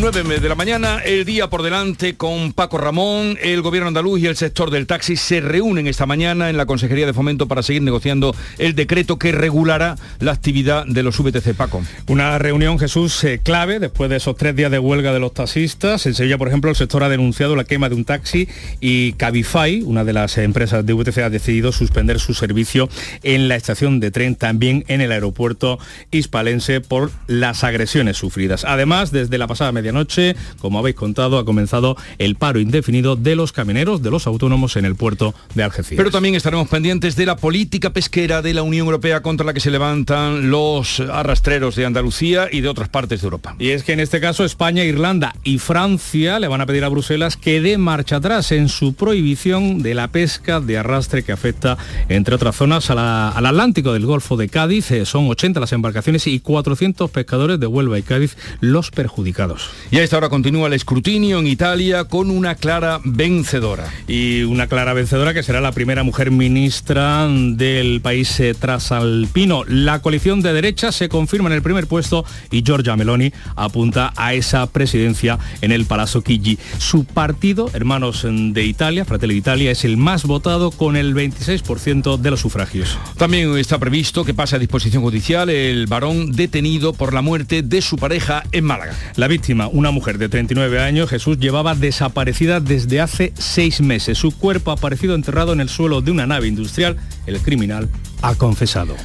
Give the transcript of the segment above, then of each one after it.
9 de la mañana, el día por delante con Paco Ramón, el gobierno andaluz y el sector del taxi se reúnen esta mañana en la Consejería de Fomento para seguir negociando el decreto que regulará la actividad de los VTC. Paco. Una reunión, Jesús, eh, clave después de esos tres días de huelga de los taxistas. En Sevilla, por ejemplo, el sector ha denunciado la quema de un taxi y Cabify, una de las empresas de VTC, ha decidido suspender su servicio en la estación de tren, también en el aeropuerto hispalense por las agresiones sufridas. Además, desde la pasada medianoche, como habéis contado, ha comenzado el paro indefinido de los camioneros, de los autónomos en el puerto de Algeciras. Pero también estaremos pendientes de la política pesquera de la Unión Europea contra la que se levantan los arrastreros de Andalucía y de otras partes de Europa. Y es que en este caso España, Irlanda y Francia le van a pedir a Bruselas que dé marcha atrás en su prohibición de la pesca de arrastre que afecta, entre otras zonas, a la- al Atlántico del Golfo de Cádiz. Eh, son 80 las embarcaciones y 400 pescadores de Huelva y Cádiz los perjudicados. Y a esta hora continúa el escrutinio en Italia con una clara vencedora. y una clara vencedora que será la primera mujer ministra del país eh, trasalpino. La coalición de derecha se confirma en el primer puesto y Giorgia Meloni apunta a esa presidencia en el Palazzo Chigi. Su partido, Hermanos de Italia, Fratelli d'Italia, es el más votado con el 26% de los sufragios. También está previsto que pase a disposición judicial el varón detenido por la muerte de su pareja en Málaga. La víctima, una mujer de 39 años, Jesús, llevaba desaparecida desde hace seis meses. Su cuerpo ha aparecido enterrado en el suelo de una nave industrial. El criminal ha confesado.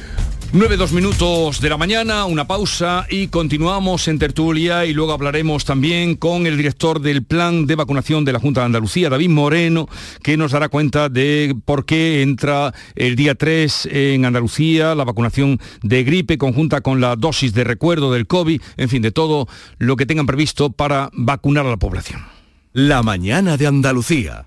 9, dos minutos de la mañana, una pausa y continuamos en tertulia y luego hablaremos también con el director del plan de vacunación de la Junta de Andalucía, David Moreno, que nos dará cuenta de por qué entra el día 3 en Andalucía la vacunación de gripe conjunta con la dosis de recuerdo del COVID, en fin, de todo lo que tengan previsto para vacunar a la población. La mañana de Andalucía.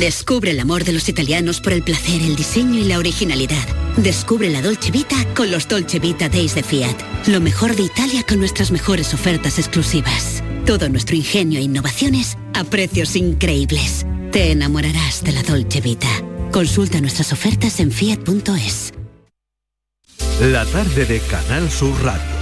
Descubre el amor de los italianos por el placer, el diseño y la originalidad. Descubre la Dolce Vita con los Dolce Vita Days de Fiat. Lo mejor de Italia con nuestras mejores ofertas exclusivas. Todo nuestro ingenio e innovaciones a precios increíbles. Te enamorarás de la Dolce Vita. Consulta nuestras ofertas en fiat.es. La tarde de Canal Sur Radio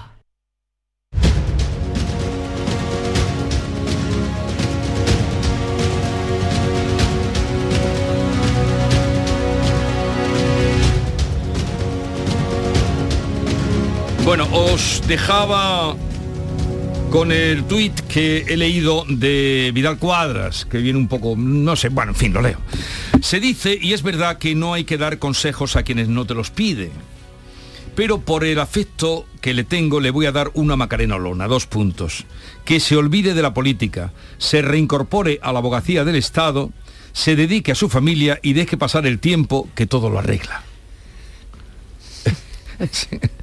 Bueno, os dejaba con el tuit que he leído de Vidal Cuadras, que viene un poco, no sé, bueno, en fin, lo leo. Se dice, y es verdad que no hay que dar consejos a quienes no te los piden, pero por el afecto que le tengo le voy a dar una Macarena Olona, dos puntos. Que se olvide de la política, se reincorpore a la abogacía del Estado, se dedique a su familia y deje pasar el tiempo que todo lo arregla.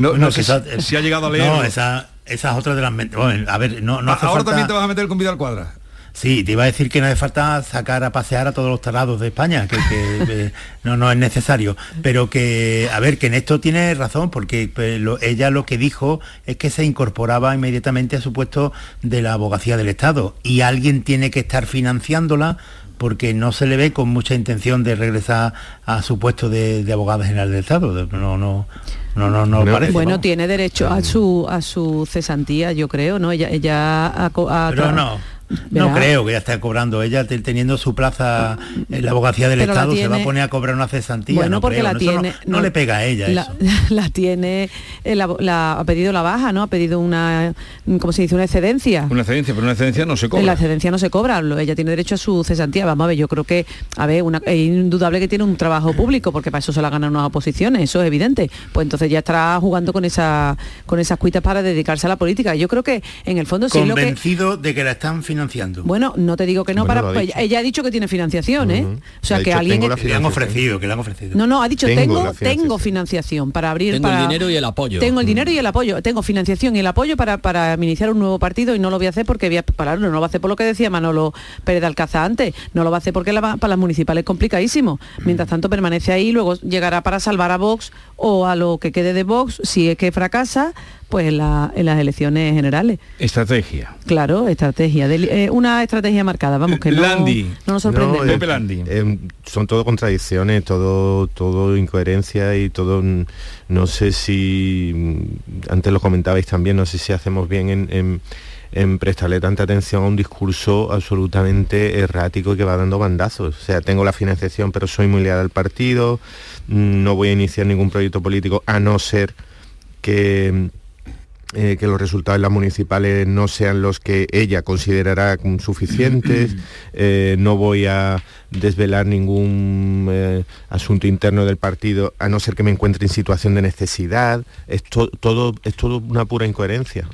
No, Bueno, no sé quizás- si, ha llegado a leer. No, esa, esa es otra de las... bueno, a ver, no, no hace Ahora falta- también te vas a meter con Vidal Cuadra. Sí, te iba a decir que no hace falta sacar a pasear a todos los tarados de España, que, que, eh, no, no es necesario. Pero que, a ver, que en esto tiene razón, porque pues, lo- ella lo que dijo es que se incorporaba inmediatamente a su puesto de la abogacía del Estado y alguien tiene que estar financiándola porque no se le ve con mucha intención de regresar a su puesto de, de abogada general del Estado. No, no, no, no, no parece. Bueno, ¿no? tiene derecho a su a su cesantía, yo creo, ¿no? Ella, ella ha, co- ha Pero tra- no. No creo que ya esté cobrando ella teniendo su plaza en la abogacía del Estado, se va a poner a cobrar una cesantía. Bueno, no porque la tiene. No, le pega a ella la, eso. La, tiene, eh, la, ha pedido la baja, ¿no? Ha pedido una, ¿cómo se dice? Una excedencia. Una excedencia, pero una excedencia no se cobra. La excedencia no se cobra, ella tiene derecho a su cesantía. Vamos a ver, yo creo que, a ver, una, es indudable que tiene un trabajo público, porque para eso se la ganan unas oposiciones, eso es evidente. Pues entonces ya estará jugando con esa con esas cuitas para dedicarse a la política. Yo creo que en el fondo sí Convencido de que la están financiando. Bueno, no te digo que no, para pues, ella ha dicho que tiene financiación, ¿eh? O sea, que alguien... Que le han ofrecido, que le han ofrecido. No, no, ha dicho tengo, tengo, financiación. para abrir... Tengo el dinero y el apoyo. Tengo el dinero y el apoyo. Tengo financiación y el apoyo para, para iniciar un nuevo partido y no lo voy a hacer porque voy a, para, no lo va a hacer por lo que decía Manolo Pérez de Alcázar antes. No lo va a hacer porque la, para las municipales es complicadísimo. Mientras tanto permanece ahí, luego llegará para salvar a Vox o a lo que quede de Vox, si es que fracasa, pues en, las elecciones generales. Estrategia. Claro, estrategia. Eh, una estrategia marcada, vamos, que no, Landi. no nos sorprende. Eh, son todo contradicciones, todo, todo incoherencia y todo, mm, no sé si, mm, antes lo comentabais también, no sé si hacemos bien en, en prestarle tanta atención a un discurso absolutamente errático que va dando bandazos. O sea, tengo la financiación, pero soy muy leal al partido, mm, no voy a iniciar ningún proyecto político a no ser que eh, que los resultados de las municipales no sean los que ella considerará suficientes, eh, no voy a desvelar ningún eh, asunto interno del partido a no ser que me encuentre en situación de necesidad, es, todo, es todo una pura incoherencia,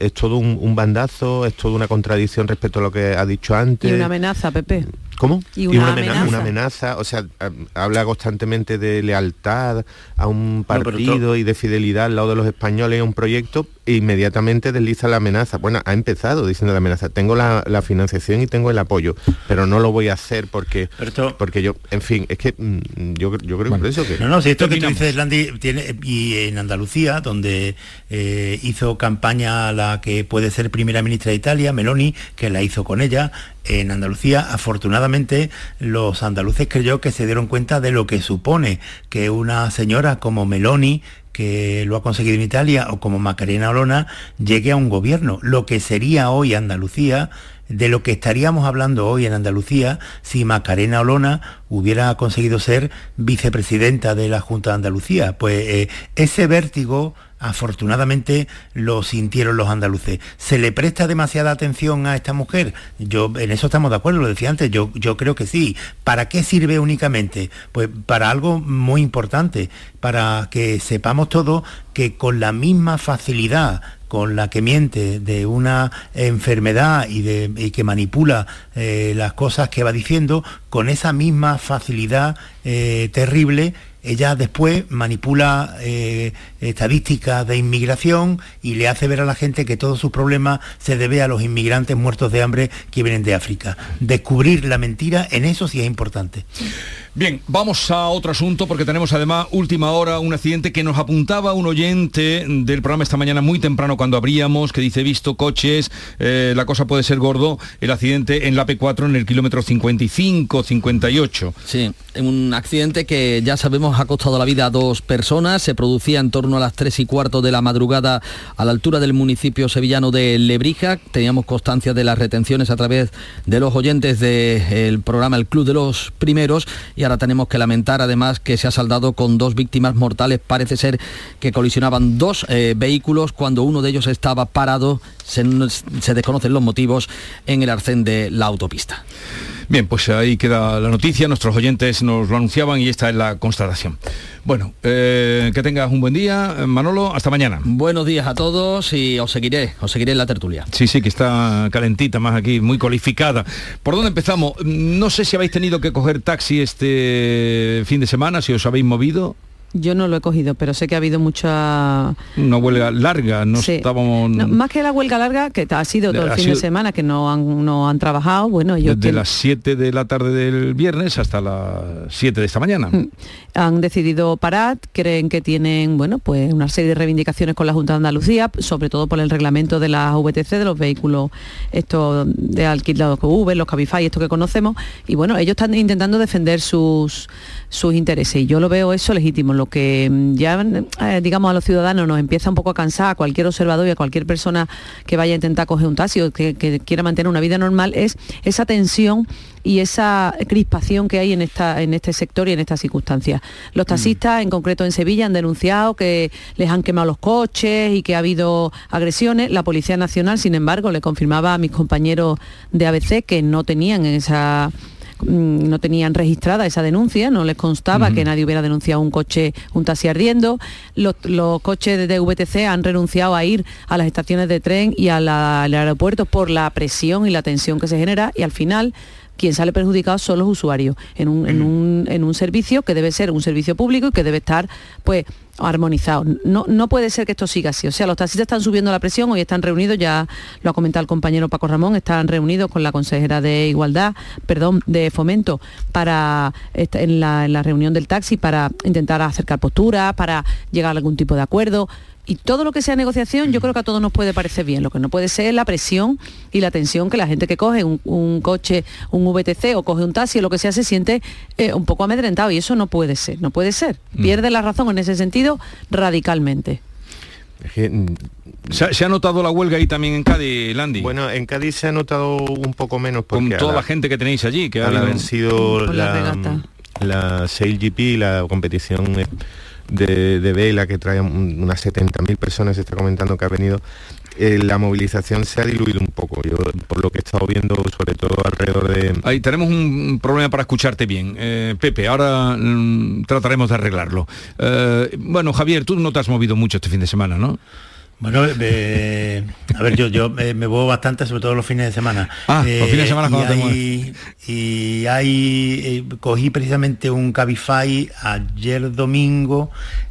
es, todo un, bandazo, es toda una contradicción respecto a lo que ha dicho antes. Y una amenaza, Pepe. ¿Cómo? Y una, amenaza, una, amenaza. o sea, habla constantemente de lealtad a un partido y de fidelidad al lado de los españoles a un proyecto inmediatamente desliza la amenaza. Bueno, ha empezado diciendo la amenaza, tengo la, financiación y tengo el apoyo, pero no lo voy a hacer porque, porque yo, en fin, es que mm, yo, yo creo eso que... No, no, si esto que tú dices, Landy, tiene, y en Andalucía, donde eh, hizo campaña la que puede ser primera ministra de Italia, Meloni, que la hizo con ella, en Andalucía, afortunadamente, los andaluces creyó que se dieron cuenta de lo que supone que una señora como Meloni que lo ha conseguido en Italia o como Macarena Olona llegue a un gobierno, lo que sería hoy Andalucía de lo que estaríamos hablando hoy en Andalucía si Macarena Olona hubiera conseguido ser vicepresidenta de la Junta de Andalucía. Pues eh, ese vértigo afortunadamente lo sintieron los andaluces. ¿Se le presta demasiada atención a esta mujer? Yo en eso estamos de acuerdo, lo decía antes, yo, yo creo que sí. ¿Para qué sirve únicamente? Pues para algo muy importante, para que sepamos todos que con la misma facilidad con la que miente de una enfermedad y, de, que manipula eh, las cosas que va diciendo, con esa misma facilidad eh, terrible ella después manipula eh, estadísticas de inmigración y le hace ver a la gente que todos sus problemas se debe a los inmigrantes muertos de hambre que vienen de África. Descubrir la mentira en eso sí es importante. Bien, vamos a otro asunto porque tenemos además última hora un accidente que nos apuntaba un oyente del programa esta mañana muy temprano cuando abríamos, que dice visto coches, eh, la cosa puede ser gordo, el accidente en la P4 en el kilómetro 55-58. Sí, un accidente que ya sabemos ha costado la vida a dos personas, se producía en torno a las 3 y cuarto de la madrugada a la altura del municipio sevillano de Lebrija, teníamos constancia de las retenciones a través de los oyentes del programa El Club de los Primeros y ahora tenemos que lamentar además que se ha saldado con dos víctimas mortales. Parece ser que colisionaban dos eh, vehículos cuando uno de ellos estaba parado, se, desconocen los motivos, en el arcén de la autopista. Bien, pues ahí queda la noticia, nuestros oyentes nos lo anunciaban y esta es la constatación. Bueno, eh, que tengas un buen día, Manolo, hasta mañana. Buenos días a todos y os seguiré, os seguiré en la tertulia. Sí, sí, que está calentita más aquí, muy cualificada. ¿Por dónde empezamos? No sé si habéis tenido que coger taxi este fin de semana, si os habéis movido. Yo no lo he cogido, pero sé que ha habido mucha... Una huelga larga, no estábamos... más que la huelga larga, que ha sido todo el fin de semana, que no han, no han trabajado, bueno, ellos... Desde las 7 de la tarde del viernes hasta las 7 de esta mañana. Mm. Han decidido parar, creen que tienen, bueno, pues una serie de reivindicaciones con la Junta de Andalucía, sobre todo por el reglamento de las VTC, de los vehículos estos de alquilados con Uber, los Cabify, esto que conocemos, y bueno, ellos están intentando defender sus, sus intereses, y yo lo veo eso legítimo lo que mm, ya, eh, digamos, a los ciudadanos nos empieza un poco a cansar, a cualquier observador y a cualquier persona que vaya a intentar coger un taxi o que, que quiera mantener una vida normal, es esa tensión y esa crispación que hay en, esta, en este sector y en estas circunstancias. Los Mm. taxistas, en concreto en Sevilla, han denunciado que les han quemado los coches y que ha habido agresiones. La Policía Nacional, sin embargo, le confirmaba a mis compañeros de ABC que no tenían esa mm, no tenían registrada esa denuncia, no les constaba que nadie hubiera denunciado un coche, un taxi ardiendo. Los, los coches de VTC han renunciado a ir a las estaciones de tren y al aeropuerto por la presión y la tensión que se genera y al final quien sale perjudicado son los usuarios. En un, en un- en un servicio que debe ser un servicio público y que debe estar pues armonizado. No, no puede ser que esto siga así. O sea, los taxistas están subiendo la presión, hoy están reunidos, ya lo ha comentado el compañero Paco Ramón, están reunidos con la consejera de Igualdad, perdón, de Fomento, para en la, en la reunión del taxi para intentar acercar posturas, para llegar a algún tipo de acuerdo. Y todo lo que sea negociación, yo creo que a todos nos puede parecer bien. Lo que no puede ser es la presión y la tensión que la gente que coge un, un coche, un VTC o coge un taxi o lo que sea, se siente eh, un poco amedrentado. Y eso no puede ser, no puede ser. Pierde la razón en ese sentido radicalmente. Mm, ¿Se ha, se ha notado la huelga ahí también en Cádiz, Landy? Bueno, en Cádiz se ha notado un poco menos porque con toda la gente que tenéis allí, que ha habido- sido la la, regata. la SailGP, la competición de, de vela que trae un- unas 70.000 personas, se está comentando que ha venido, eh, la movilización se ha diluido un poco. Yo, por lo que he estado viendo, sobre todo alrededor de... Ahí tenemos un problema para escucharte bien. Eh, Pepe, ahora mm, trataremos de arreglarlo. Eh, bueno, Javier, tú no te has movido mucho este fin de semana, ¿no? Bueno, eh, a ver, yo, yo eh, me muevo bastante, sobre todo los fines de semana. Ah, los fines de semana y cuando te hay, y hay, eh, cogí precisamente un Cabify ayer domingo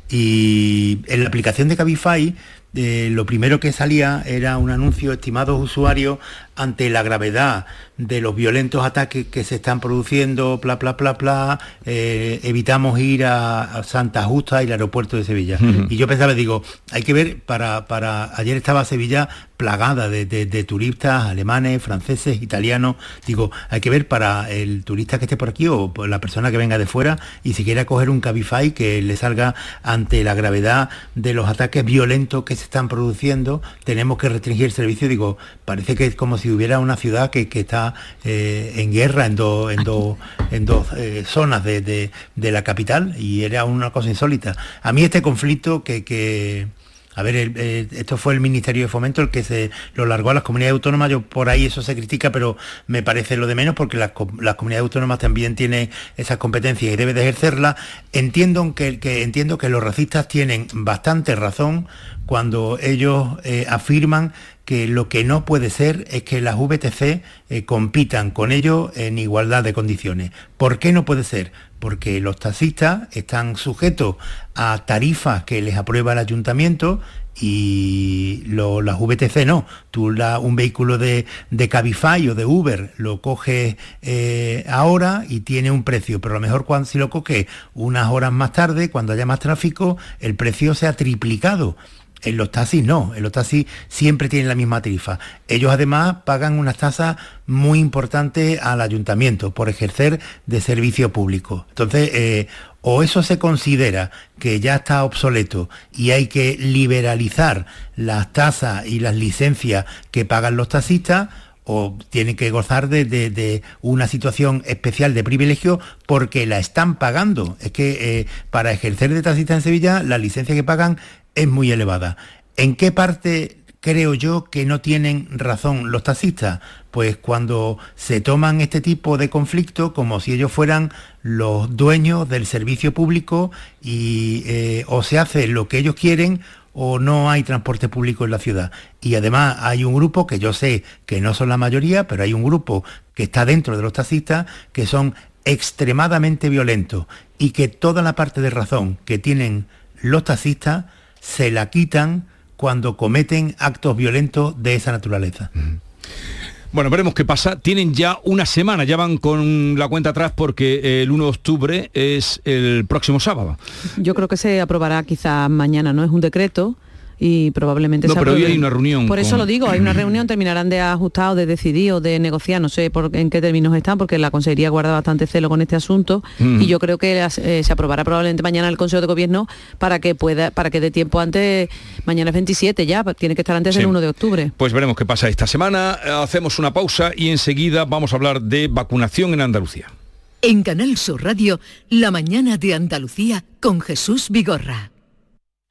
y en la aplicación de Cabify eh, lo primero que salía era un anuncio estimados usuarios ante la gravedad de los violentos ataques que se están produciendo, bla, bla, bla, bla, eh, evitamos ir a, Santa Justa y el aeropuerto de Sevilla. Y yo pensaba, digo, hay que ver, para, para ayer estaba Sevilla plagada de, de- de turistas alemanes, franceses, italianos, digo, hay que ver para el turista que esté por aquí o por la persona que venga de fuera y si quiera coger un Cabify que le salga ante la gravedad de los ataques violentos que se están produciendo, tenemos que restringir el servicio, digo, parece que es como si hubiera una ciudad que, que está eh, en guerra en dos en dos en dos eh, zonas de, de- de la capital y era una cosa insólita. A mí este conflicto que, que a ver, el- eh, esto fue el Ministerio de Fomento el que se lo largó a las comunidades autónomas, yo por ahí eso se critica, pero me parece lo de menos porque las, co- las comunidades autónomas también tienen esas competencias y debe de ejercerlas. Entiendo que, que- entiendo que los racistas tienen bastante razón cuando ellos eh, afirman que lo que no puede ser es que las VTC eh, compitan con ellos en igualdad de condiciones. ¿Por qué no puede ser? Porque los taxistas están sujetos a tarifas que les aprueba el ayuntamiento y lo- las VTC no. Tú la- un vehículo de, de Cabify o de Uber lo coges eh, ahora y tiene un precio, pero a lo mejor cuando, si lo coges unas horas más tarde, cuando haya más tráfico, el precio se ha triplicado. En los taxis no, en los taxis siempre tienen la misma tarifa. Ellos además pagan unas tasas muy importantes al ayuntamiento por ejercer de servicio público. Entonces, eh, o eso se considera que ya está obsoleto y hay que liberalizar las tasas y las licencias que pagan los taxistas, o tienen que gozar de, una situación especial de privilegio porque la están pagando. Es que eh, para ejercer de taxista en Sevilla la licencia que pagan es muy elevada. ¿En qué parte creo yo que no tienen razón los taxistas? Pues cuando se toman este tipo de conflicto como si ellos fueran los dueños del servicio público y eh, o se hace lo que ellos quieren o no hay transporte público en la ciudad. Y además hay un grupo que yo sé que no son la mayoría, pero hay un grupo que está dentro de los taxistas que son extremadamente violentos y que toda la parte de razón que tienen los taxistas se la quitan cuando cometen actos violentos de esa naturaleza. Bueno, veremos qué pasa. Tienen ya una semana, ya van con la cuenta atrás porque el 1 de octubre es el próximo sábado. Yo creo que se aprobará quizá mañana, ¿no? Es un decreto y probablemente No, se pero hoy hay una reunión Por eso lo digo, hay una reunión, terminarán de ajustar o de decidir o de negociar, no sé por, en qué términos están, porque la Consejería guarda bastante celo con este asunto Mm. y yo creo que eh, se aprobará probablemente mañana el Consejo de Gobierno para que pueda, para que dé tiempo antes, mañana es 27 ya, tiene que estar antes Sí. del 1 de octubre. Pues veremos qué pasa esta semana. Hacemos una pausa y enseguida vamos a hablar de vacunación en Andalucía. En Canal Sur Radio, La mañana de Andalucía con Jesús Vigorra.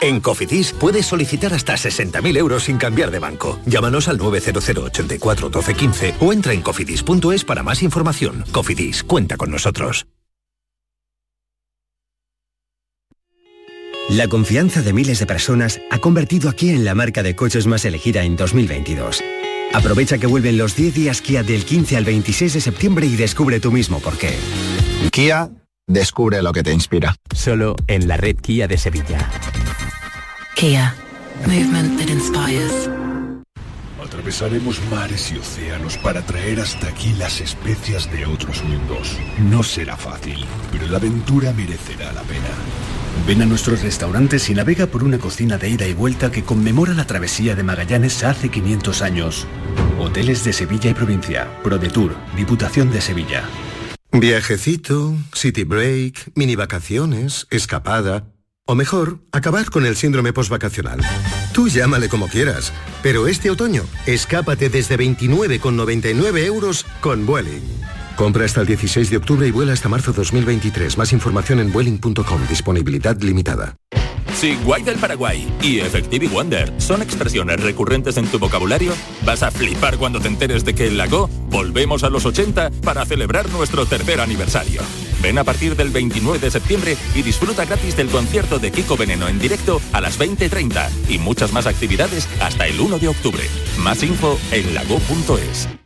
En Cofidis puedes solicitar hasta 60.000 euros sin cambiar de banco. Llámanos al 900 84 12 15 o entra en cofidis.es para más información. Cofidis, cuenta con nosotros. La confianza de miles de personas ha convertido a Kia en la marca de coches más elegida en 2022. Aprovecha que vuelven los 10 días Kia del 15 al 26 de septiembre y descubre tú mismo por qué. Kia, descubre lo que te inspira. Solo en la red Kia de Sevilla. Kia, movement that inspires. Atravesaremos mares y océanos para traer hasta aquí las especias de otros mundos. No será fácil, pero la aventura merecerá la pena. Ven a nuestros restaurantes y navega por una cocina de ida y vuelta que conmemora la travesía de Magallanes hace 500 años. Hoteles de Sevilla y provincia, ProDetour, Diputación de Sevilla. Viajecito, city break, mini vacaciones, escapada. O mejor, acabar con el síndrome postvacacional. Tú llámale como quieras, pero este otoño, escápate desde 29,99 euros con Vueling. Compra hasta el 16 de octubre y vuela hasta marzo 2023. Más información en vueling.com. Disponibilidad limitada. Si Guay del Paraguay y Effective Wonder son expresiones recurrentes en tu vocabulario, vas a flipar cuando te enteres de que en Lago volvemos a los 80 para celebrar nuestro tercer aniversario. Ven a partir del 29 de septiembre y disfruta gratis del concierto de Kiko Veneno en directo a las 20.30 y muchas más actividades hasta el 1 de octubre. Más info en lago.es.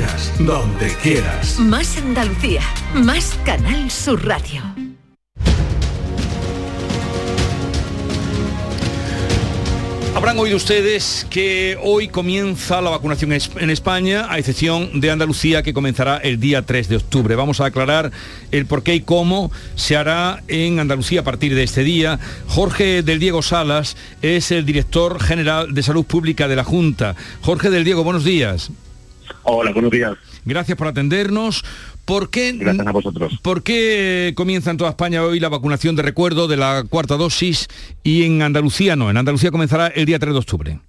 donde quieras. Más Andalucía, más Canal Sur Radio. Habrán oído ustedes que hoy comienza la vacunación en España, a excepción de Andalucía, que comenzará el día 3 de octubre. Vamos a aclarar el por qué y cómo se hará en Andalucía a partir de este día. Jorge del Diego Salas es el director general de Salud Pública de la Junta. Jorge del Diego, buenos días. Hola, buenos días. Gracias por atendernos. ¿Por qué, Gracias a vosotros. ¿Por qué comienza en toda España hoy la vacunación de recuerdo de la cuarta dosis y en Andalucía no? En Andalucía comenzará el día 3 de octubre.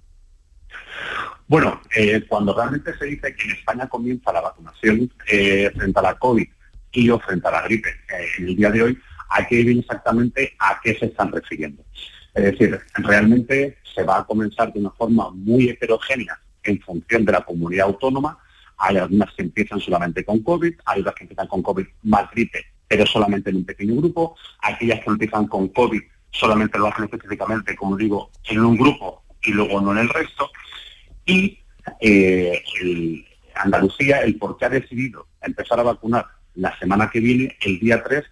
Bueno, eh, cuando realmente se dice que en España comienza la vacunación eh, frente a la COVID y o frente a la gripe eh, en el día de hoy, hay que ver exactamente a qué se están refiriendo. Es decir, realmente se va a comenzar de una forma muy heterogénea en función de la comunidad autónoma. Hay algunas que empiezan solamente con COVID, hay otras que empiezan con COVID más gripe, pero solamente en un pequeño grupo. Aquellas que empiezan con COVID solamente lo hacen específicamente, como digo, en un grupo y luego no en el resto. Y eh, Andalucía, el por qué ha decidido empezar a vacunar la semana que viene, el día 3,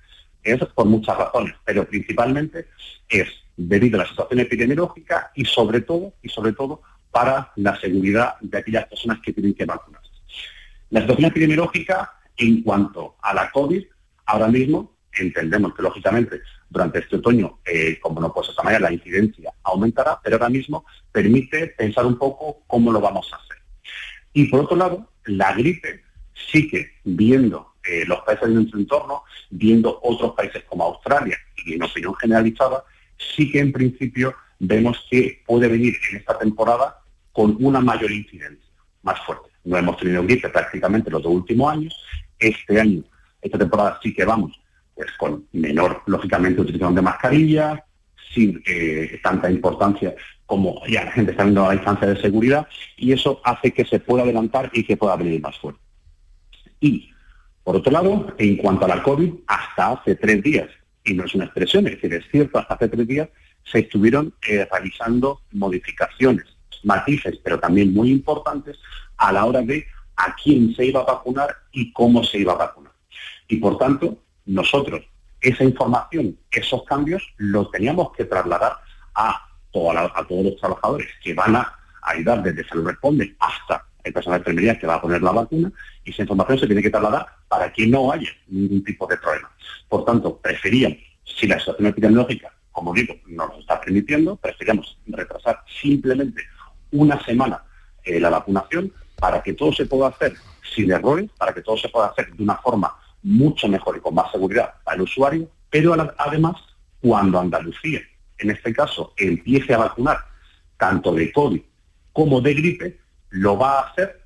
es por muchas razones, pero principalmente es debido a la situación epidemiológica y sobre todo, y sobre todo para la seguridad de aquellas personas que tienen que vacunarse. La situación epidemiológica en cuanto a la COVID, ahora mismo entendemos que lógicamente durante este otoño, eh, como no puede ser manera, la incidencia aumentará, pero ahora mismo permite pensar un poco cómo lo vamos a hacer. Y por otro lado, la gripe sí que viendo eh, los países de nuestro entorno, viendo otros países como Australia y en opinión generalizada, sí que en principio vemos que puede venir en esta temporada con una mayor incidencia, más fuerte. No hemos tenido gripe prácticamente los dos últimos años. Este año, esta temporada sí que vamos pues con menor, lógicamente, utilización de mascarilla, sin eh, tanta importancia como ya la gente está viendo la distancia de seguridad, y eso hace que se pueda adelantar y que pueda venir más fuerte. Y, por otro lado, en cuanto a la COVID, hasta hace tres días, y no es una expresión, es decir, es cierto, hasta hace tres días se estuvieron eh, realizando modificaciones, matices, pero también muy importantes, a la hora de a quién se iba a vacunar y cómo se iba a vacunar. Y por tanto, nosotros esa información, esos cambios, los teníamos que trasladar a, a todos los trabajadores que van a ayudar desde Salud Responde hasta el personal de enfermería que va a poner la vacuna y esa información se tiene que trasladar para que no haya ningún tipo de problema. Por tanto, preferíamos, si la situación epidemiológica, como digo, no nos está permitiendo, preferíamos retrasar simplemente una semana eh, la vacunación para que todo se pueda hacer sin errores, para que todo se pueda hacer de una forma mucho mejor y con más seguridad para el usuario, pero además cuando Andalucía, en este caso, empiece a vacunar tanto de COVID como de gripe, lo va a hacer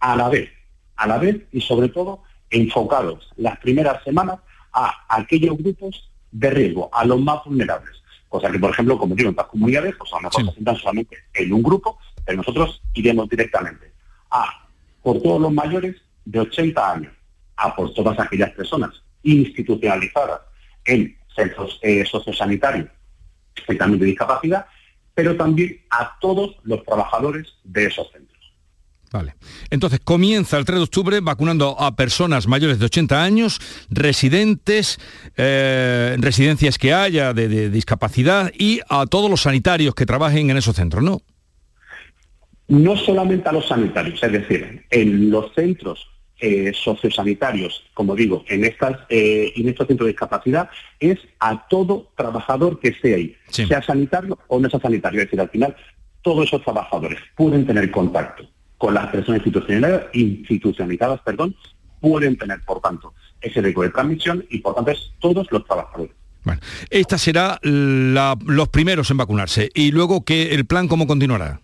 a la vez, a la vez y sobre todo enfocados las primeras semanas a aquellos grupos de riesgo, a los más vulnerables. Cosa que, por ejemplo, como digo, en las comunidades, pues a lo mejor se presentan solamente en un grupo, pero nosotros iremos directamente a por todos los mayores de 80 años, a por todas aquellas personas institucionalizadas en centros eh, sociosanitarios y también de discapacidad, pero también a todos los trabajadores de esos centros. Vale. Entonces comienza el 3 de octubre vacunando a personas mayores de 80 años, residentes, eh, residencias que haya de, discapacidad y a todos los sanitarios que trabajen en esos centros, ¿no? No solamente a los sanitarios, es decir, en los centros eh, sociosanitarios, como digo, en, estas, eh, en estos centros de discapacidad, es a todo trabajador que esté ahí, sea sanitario o no sea sanitario. Es decir, al final, todos esos trabajadores pueden tener contacto con las personas institucionalizadas, institucionalizadas perdón, pueden tener, por tanto, ese riesgo de transmisión y, por tanto, es todos los trabajadores. Bueno, esta será los primeros en vacunarse. Y luego, que ¿el plan cómo continuará?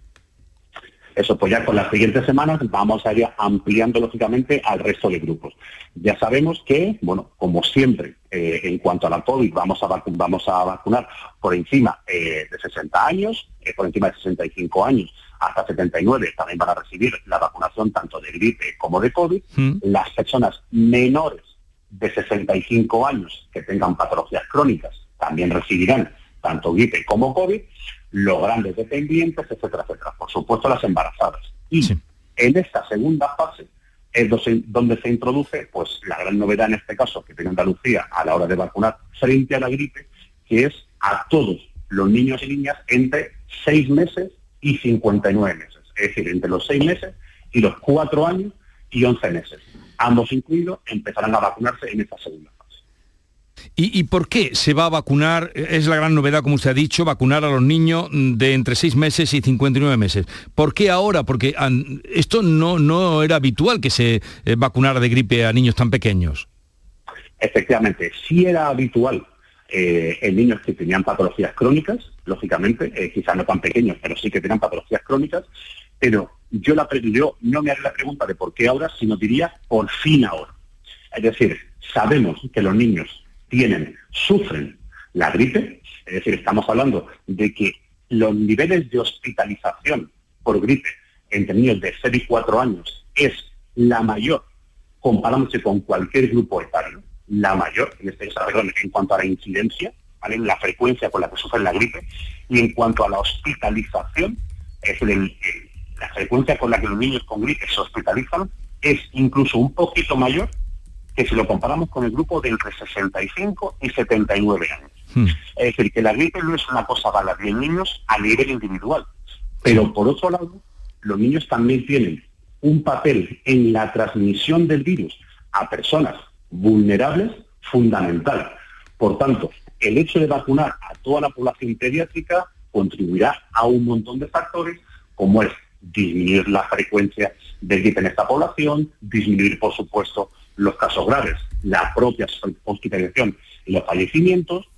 Eso, pues ya con las siguientes semanas vamos a ir ampliando lógicamente al resto de grupos. Ya sabemos que, bueno, como siempre, eh, en cuanto a la COVID, vamos a, vamos a vacunar por encima eh, de 60 años, eh, por encima de 65 años hasta 79 también van a recibir la vacunación tanto de gripe como de COVID. Mm. Las personas menores de 65 años que tengan patologías crónicas también recibirán tanto gripe como COVID, los grandes dependientes, etcétera, etcétera. Por supuesto, las embarazadas. Y en esta segunda fase es donde se introduce pues la gran novedad en este caso que tiene Andalucía a la hora de vacunar frente a la gripe, que es a todos los niños y niñas entre seis meses y 59 meses. Es decir, entre los seis meses y los cuatro años y 11 meses. Ambos incluidos empezarán a vacunarse en esta segunda fase. ¿Y, por qué se va a vacunar? Es la gran novedad, como usted ha dicho, vacunar a los niños de entre seis meses y 59 meses. ¿Por qué ahora? Porque esto no, no era habitual que se eh, vacunara de gripe a niños tan pequeños. Efectivamente, sí era habitual eh, en niños que tenían patologías crónicas, lógicamente, eh, quizás no tan pequeños, pero sí que tenían patologías crónicas, pero yo, la, yo no me haré la pregunta de por qué ahora, sino diría por fin ahora. Es decir, sabemos que los niños tienen, sufren la gripe, es decir, estamos hablando de que los niveles de hospitalización por gripe entre niños de 0 y 4 años es la mayor comparándose con cualquier grupo etario la mayor, en este caso, en cuanto a la incidencia, ¿vale? la frecuencia con la que sufren la gripe, y en cuanto a la hospitalización, es la frecuencia con la que los niños con gripe se hospitalizan es incluso un poquito mayor que si lo comparamos con el grupo de entre 65 y 79 años. Hmm. Es decir, que la gripe no es una cosa para los niños a nivel individual. Pero por otro lado, los niños también tienen un papel en la transmisión del virus a personas vulnerables fundamental. Por tanto, el hecho de vacunar a toda la población pediátrica contribuirá a un montón de factores, como es disminuir la frecuencia de gripe en esta población, disminuir, por supuesto, los casos graves, la propia hospitalización y los fallecimientos.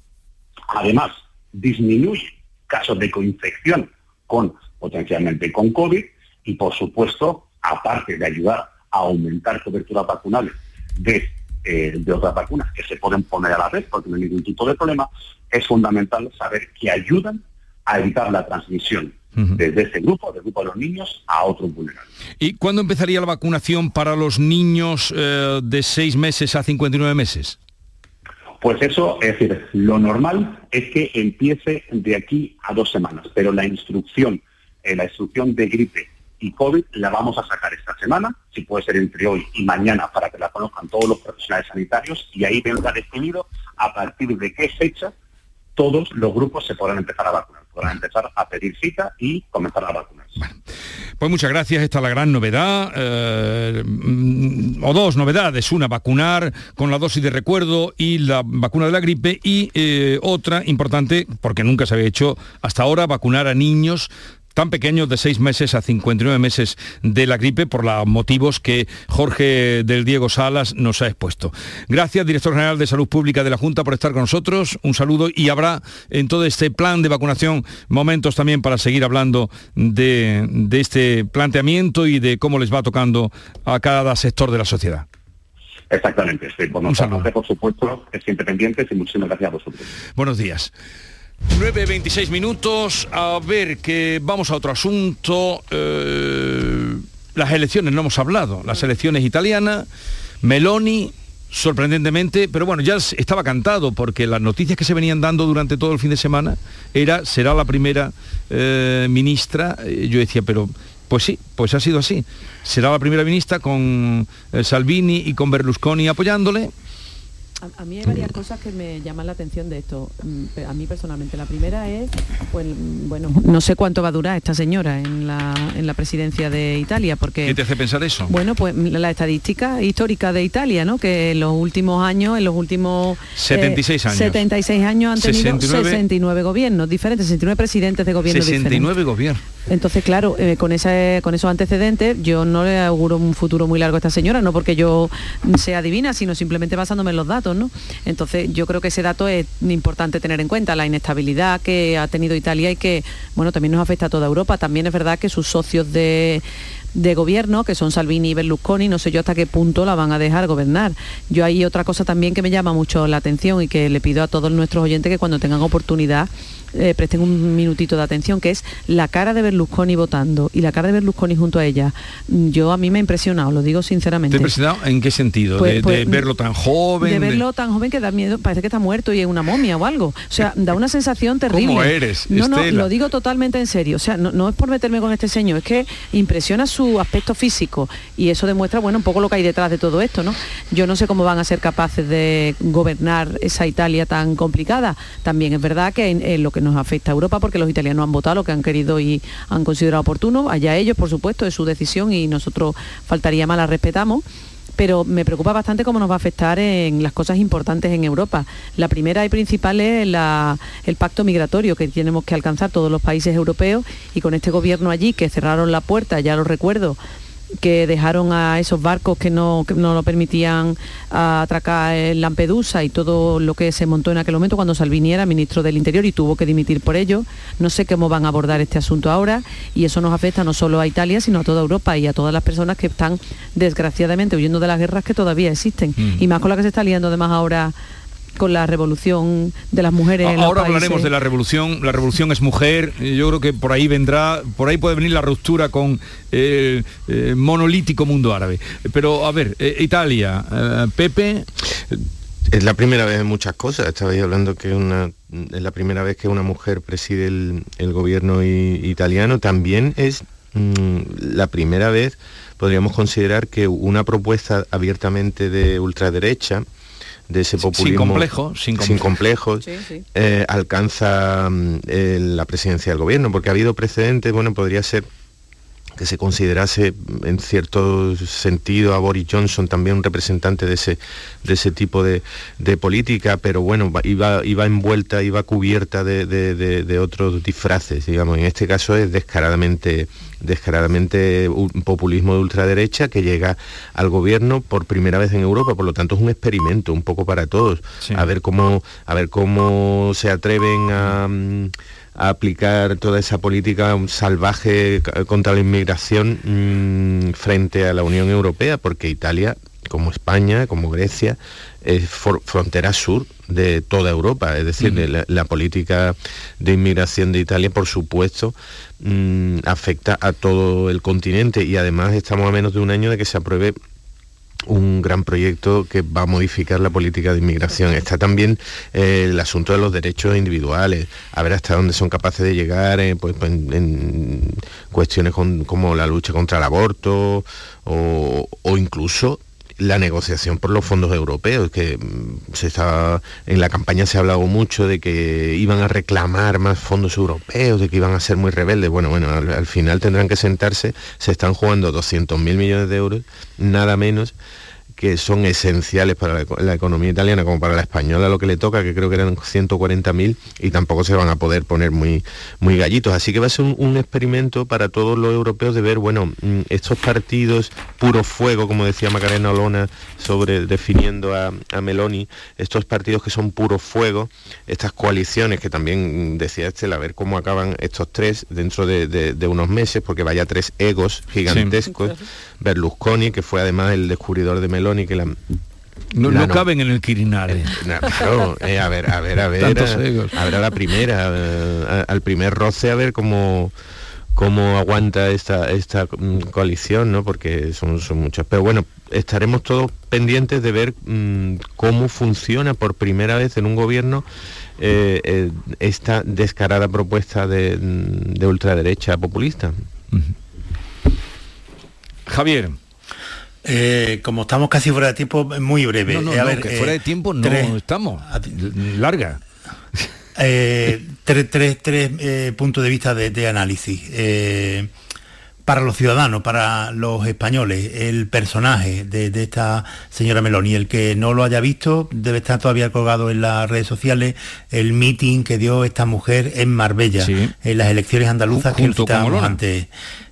Además, disminuye casos de coinfección con potencialmente con COVID y, por supuesto, aparte de ayudar a aumentar cobertura vacunales de, eh, de otras vacunas que se pueden poner a la vez porque no hay ningún tipo de problema, es fundamental saber que ayudan a evitar la transmisión desde ese grupo, del grupo de los niños, a otros vulnerables. ¿Y cuándo empezaría la vacunación para los niños eh, de 6 meses a 59 meses? Pues eso, es decir, lo normal es que empiece de aquí a dos semanas, pero la instrucción, eh, la instrucción de gripe y COVID la vamos a sacar esta semana, si puede ser entre hoy y mañana, para que la conozcan todos los profesionales sanitarios, y ahí vendrá definido a partir de qué fecha todos los grupos se podrán empezar a vacunar, podrán empezar a pedir cita y comenzar a vacunar. Pues muchas gracias, esta es la gran novedad, eh, mm, o dos novedades, una vacunar con la dosis de recuerdo y la vacuna de la gripe. Y eh, otra importante, porque nunca se había hecho hasta ahora, vacunar a niños tan pequeños de 6 meses a 59 meses de la gripe por los motivos que Jorge del Diego Salas nos ha expuesto. Gracias, director general de Salud Pública de la Junta, por estar con nosotros. Un saludo y habrá en todo este plan de vacunación momentos también para seguir hablando de, de este planteamiento y de cómo les va tocando a cada sector de la sociedad. Exactamente, estoy nuestra parte, por supuesto, es siempre pendientes y muchísimas gracias a vosotros. Buenos días. 9.26 minutos. A ver, que vamos a otro asunto. Eh, las elecciones, no hemos hablado. Las elecciones italianas. Meloni, sorprendentemente, pero bueno, ya estaba cantado porque las noticias que se venían dando durante todo el fin de semana era, será la primera eh, ministra. Eh, Yo decía, pero pues sí, pues ha sido así. Será la primera ministra con Salvini y con Berlusconi apoyándole a, mí hay varias cosas que me llaman la atención de esto, mm, a mí personalmente. La primera es, pues, mm, bueno, no sé cuánto va a durar esta señora en la, en la presidencia de Italia, porque... ¿Qué te hace pensar eso? Bueno, pues la estadística histórica de Italia, ¿no? Que en los últimos años, en los últimos... 76 eh, años. 76 años han tenido 69, 69 gobiernos diferentes, 69 presidentes de gobierno 69 gobiernos. Entonces, claro, eh, con, ese, con esos antecedentes, yo no le auguro un futuro muy largo a esta señora, no porque yo sea divina, sino simplemente basándome en los datos, Entonces, yo creo que ese dato es importante tener en cuenta, la inestabilidad que ha tenido Italia y que, bueno, también nos afecta a toda Europa. También es verdad que sus socios de de gobierno, que son Salvini y Berlusconi, no sé yo hasta qué punto la van a dejar gobernar. Yo hay otra cosa también que me llama mucho la atención y que le pido a todos nuestros oyentes que cuando tengan oportunidad eh, presten un minutito de atención, que es la cara de Berlusconi votando y la cara de Berlusconi junto a ella. Yo a mí me ha impresionado, lo digo sinceramente. ¿Te ha impresionado en qué sentido? Pues, de, pues, verlo tan joven? De verlo tan joven que da miedo, parece que está muerto y es una momia o algo. O sea, da una sensación terrible. ¿Cómo eres, No, no, Estela? lo digo totalmente en serio. O sea, no, no es por meterme con este señor, es que impresiona su aspecto físico y eso demuestra, bueno, un poco lo que hay detrás de todo esto, ¿no? Yo no sé cómo van a ser capaces de gobernar esa Italia tan complicada. También es verdad que en, en lo que nos afecta a Europa porque los italianos han votado lo que han querido y han considerado oportuno. Allá ellos, por supuesto, es su decisión y nosotros faltaría más la respetamos pero me preocupa bastante cómo nos va a afectar en las cosas importantes en Europa. La primera y principal es la- el pacto migratorio que tenemos que alcanzar todos los países europeos y con este gobierno allí que cerraron la puerta, ya lo recuerdo, que dejaron a esos barcos que no, que no lo permitían ah, atracar en Lampedusa y todo lo que se montó en aquel momento cuando Salvini era ministro del Interior y tuvo que dimitir por ello. No sé cómo van a abordar este asunto ahora y eso nos afecta no solo a Italia, sino a toda Europa y a todas las personas que están desgraciadamente huyendo de las guerras que todavía existen. Mm. Y más con la que se está liando además ahora con la revolución de las mujeres. en los Ahora países. hablaremos de la revolución. La revolución es mujer. Yo creo que por ahí vendrá, por ahí puede venir la ruptura con el eh, monolítico mundo árabe. Pero a ver, eh, Italia, eh, Pepe. Es la primera vez en muchas cosas. Estabais hablando que una, es la primera vez que una mujer preside el, el gobierno i- italiano. También es mm, la primera vez podríamos considerar que una propuesta abiertamente de ultraderecha, de ese populismo sin complejo, sin complejos, eh, alcanza mm, la presidencia del gobierno, porque ha habido precedentes, bueno, podría ser que se considerase en cierto sentido a Boris Johnson también un representante de ese, de ese tipo de, política, pero bueno, iba, iba envuelta, iba cubierta de, otros disfraces, digamos. En este caso es descaradamente, descaradamente un populismo de ultraderecha que llega al gobierno por primera vez en Europa, por lo tanto es un experimento un poco para todos, a ver cómo, a ver cómo se atreven a a aplicar toda esa política salvaje contra la inmigración mm, frente a la Unión Europea, porque Italia, como España, como Grecia, es frontera sur de toda Europa, es decir, la, política de inmigración de Italia, por supuesto, mm, afecta a todo el continente. Y además estamos a menos de un año de que se apruebe un gran proyecto que va a modificar la política de inmigración. Está también eh, el asunto de los derechos individuales, a ver hasta dónde son capaces de llegar eh, pues, pues, en, cuestiones como la lucha contra el aborto o, incluso la negociación por los fondos europeos, que mm, se estaba, en la campaña se ha hablado mucho de que iban a reclamar más fondos europeos, de que iban a ser muy rebeldes. Bueno, bueno, al, final tendrán que sentarse, se están jugando 200.000 millones de euros, nada menos, que son esenciales para la, economía italiana como para la española lo que le toca, que creo que eran 140.000 y tampoco se van a poder poner muy, muy gallitos. Así que va a ser un, experimento para todos los europeos de ver, bueno, mm, estos partidos puro fuego, como decía Macarena Olona, sobre definiendo a, Meloni, estos partidos que son puro fuego, estas coaliciones que también decía Estel, a ver cómo acaban estos tres dentro de, unos meses, porque vaya tres egos gigantescos. Berlusconi, que fue además el descubridor de Meloni, que la, no, caben en el Quirinale. Eh, a ver, a ver, a ver. a, ver a la primera, al primer roce, a ver cómo cómo aguanta esta, esta mm, coalición, ¿no? Porque son, son muchas. Pero bueno, estaremos todos pendientes de ver mm, cómo funciona por primera vez en un gobierno eh, eh, esta descarada propuesta de, mm, ultraderecha populista. Javier. Eh, como estamos casi fuera de tiempo, muy breve. No, a ver, que fuera de tiempo no estamos. Larga. tres, tres, puntos de vista de, análisis para los ciudadanos, para los españoles, el personaje de, esta señora Meloni. El que no lo haya visto debe estar todavía colgado en las redes sociales el meeting que dio esta mujer en Marbella, en las elecciones andaluzas que citábamos antes.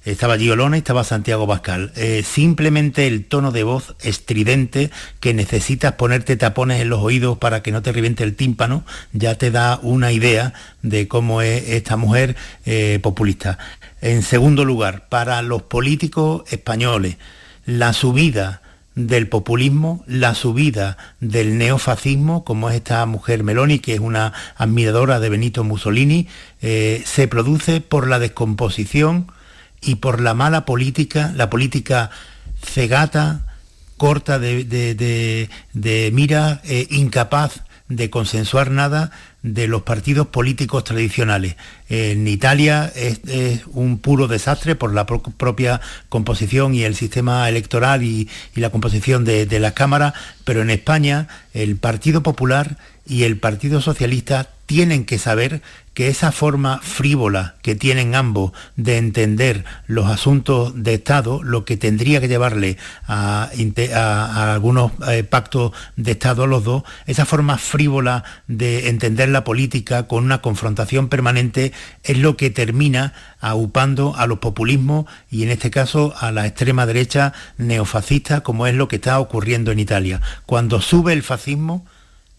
Estaba Giolona y estaba Santiago Pascal. Eh, simplemente el tono de voz estridente que necesitas ponerte tapones en los oídos para que no te reviente el tímpano, ya te da una idea de cómo es esta mujer eh, populista. En segundo lugar, para los políticos españoles, la subida del populismo, la subida del neofascismo, como es esta mujer Meloni, que es una admiradora de Benito Mussolini, eh, se produce por la descomposición y por la mala política, la política cegata, corta de, mira, eh, incapaz de consensuar nada de los partidos políticos tradicionales. En Italia es, un puro desastre por la propia composición y el sistema electoral y, la composición de, de las cámaras, pero en España el Partido Popular y el Partido Socialista tienen que saber que esa forma frívola que tienen ambos de entender los asuntos de Estado, lo que tendría que llevarle a, algunos eh, pactos de Estado a los dos, esa forma frívola de entender la política con una confrontación permanente es lo que termina aupando a los populismos y en este caso a la extrema derecha neofascista como es lo que está ocurriendo en Italia. Cuando sube el fascismo,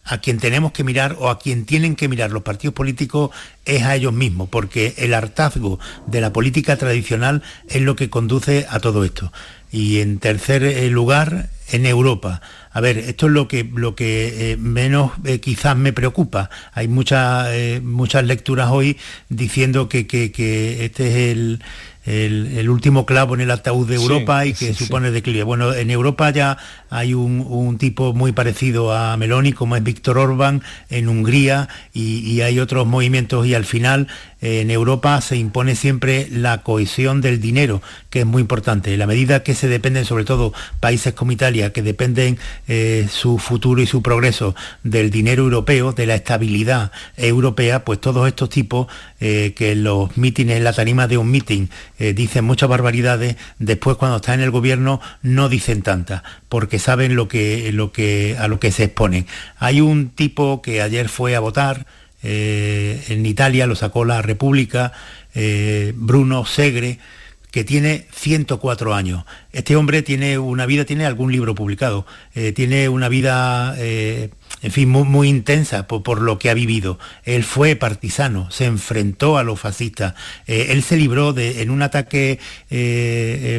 a quien tenemos que mirar o a quien tienen que mirar los partidos políticos es a ellos mismos, porque el hartazgo de la política tradicional es lo que conduce a todo esto. Y en tercer eh, lugar, en Europa. A ver, esto es lo que, lo que eh, menos eh, quizás me preocupa. Hay muchas, muchas lecturas hoy diciendo que, que este es el, el, último clavo en el ataúd de Europa y que supone declive. Bueno, en Europa ya hay un, tipo muy parecido a Meloni, como es Víctor Orbán en Hungría, y, hay otros movimientos y al final en Europa se impone siempre la cohesión del dinero, que es muy importante. La medida que se dependen, sobre todo países como Italia, que dependen eh, su futuro y su progreso del dinero europeo, de la estabilidad europea, pues todos estos tipos eh, que los mítines, en la tarima de un mítin, eh, dicen muchas barbaridades, después cuando están en el gobierno no dicen tantas, porque saben lo que, a lo que se exponen. Hay un tipo que ayer fue a votar, eh, en Italia lo sacó la República, eh, Bruno Segre, que tiene 104 años. Este hombre tiene una vida, tiene algún libro publicado, eh, tiene una vida, en fin, muy, intensa por, lo que ha vivido. Él fue partisano, se enfrentó a los fascistas. él se libró de, en un ataque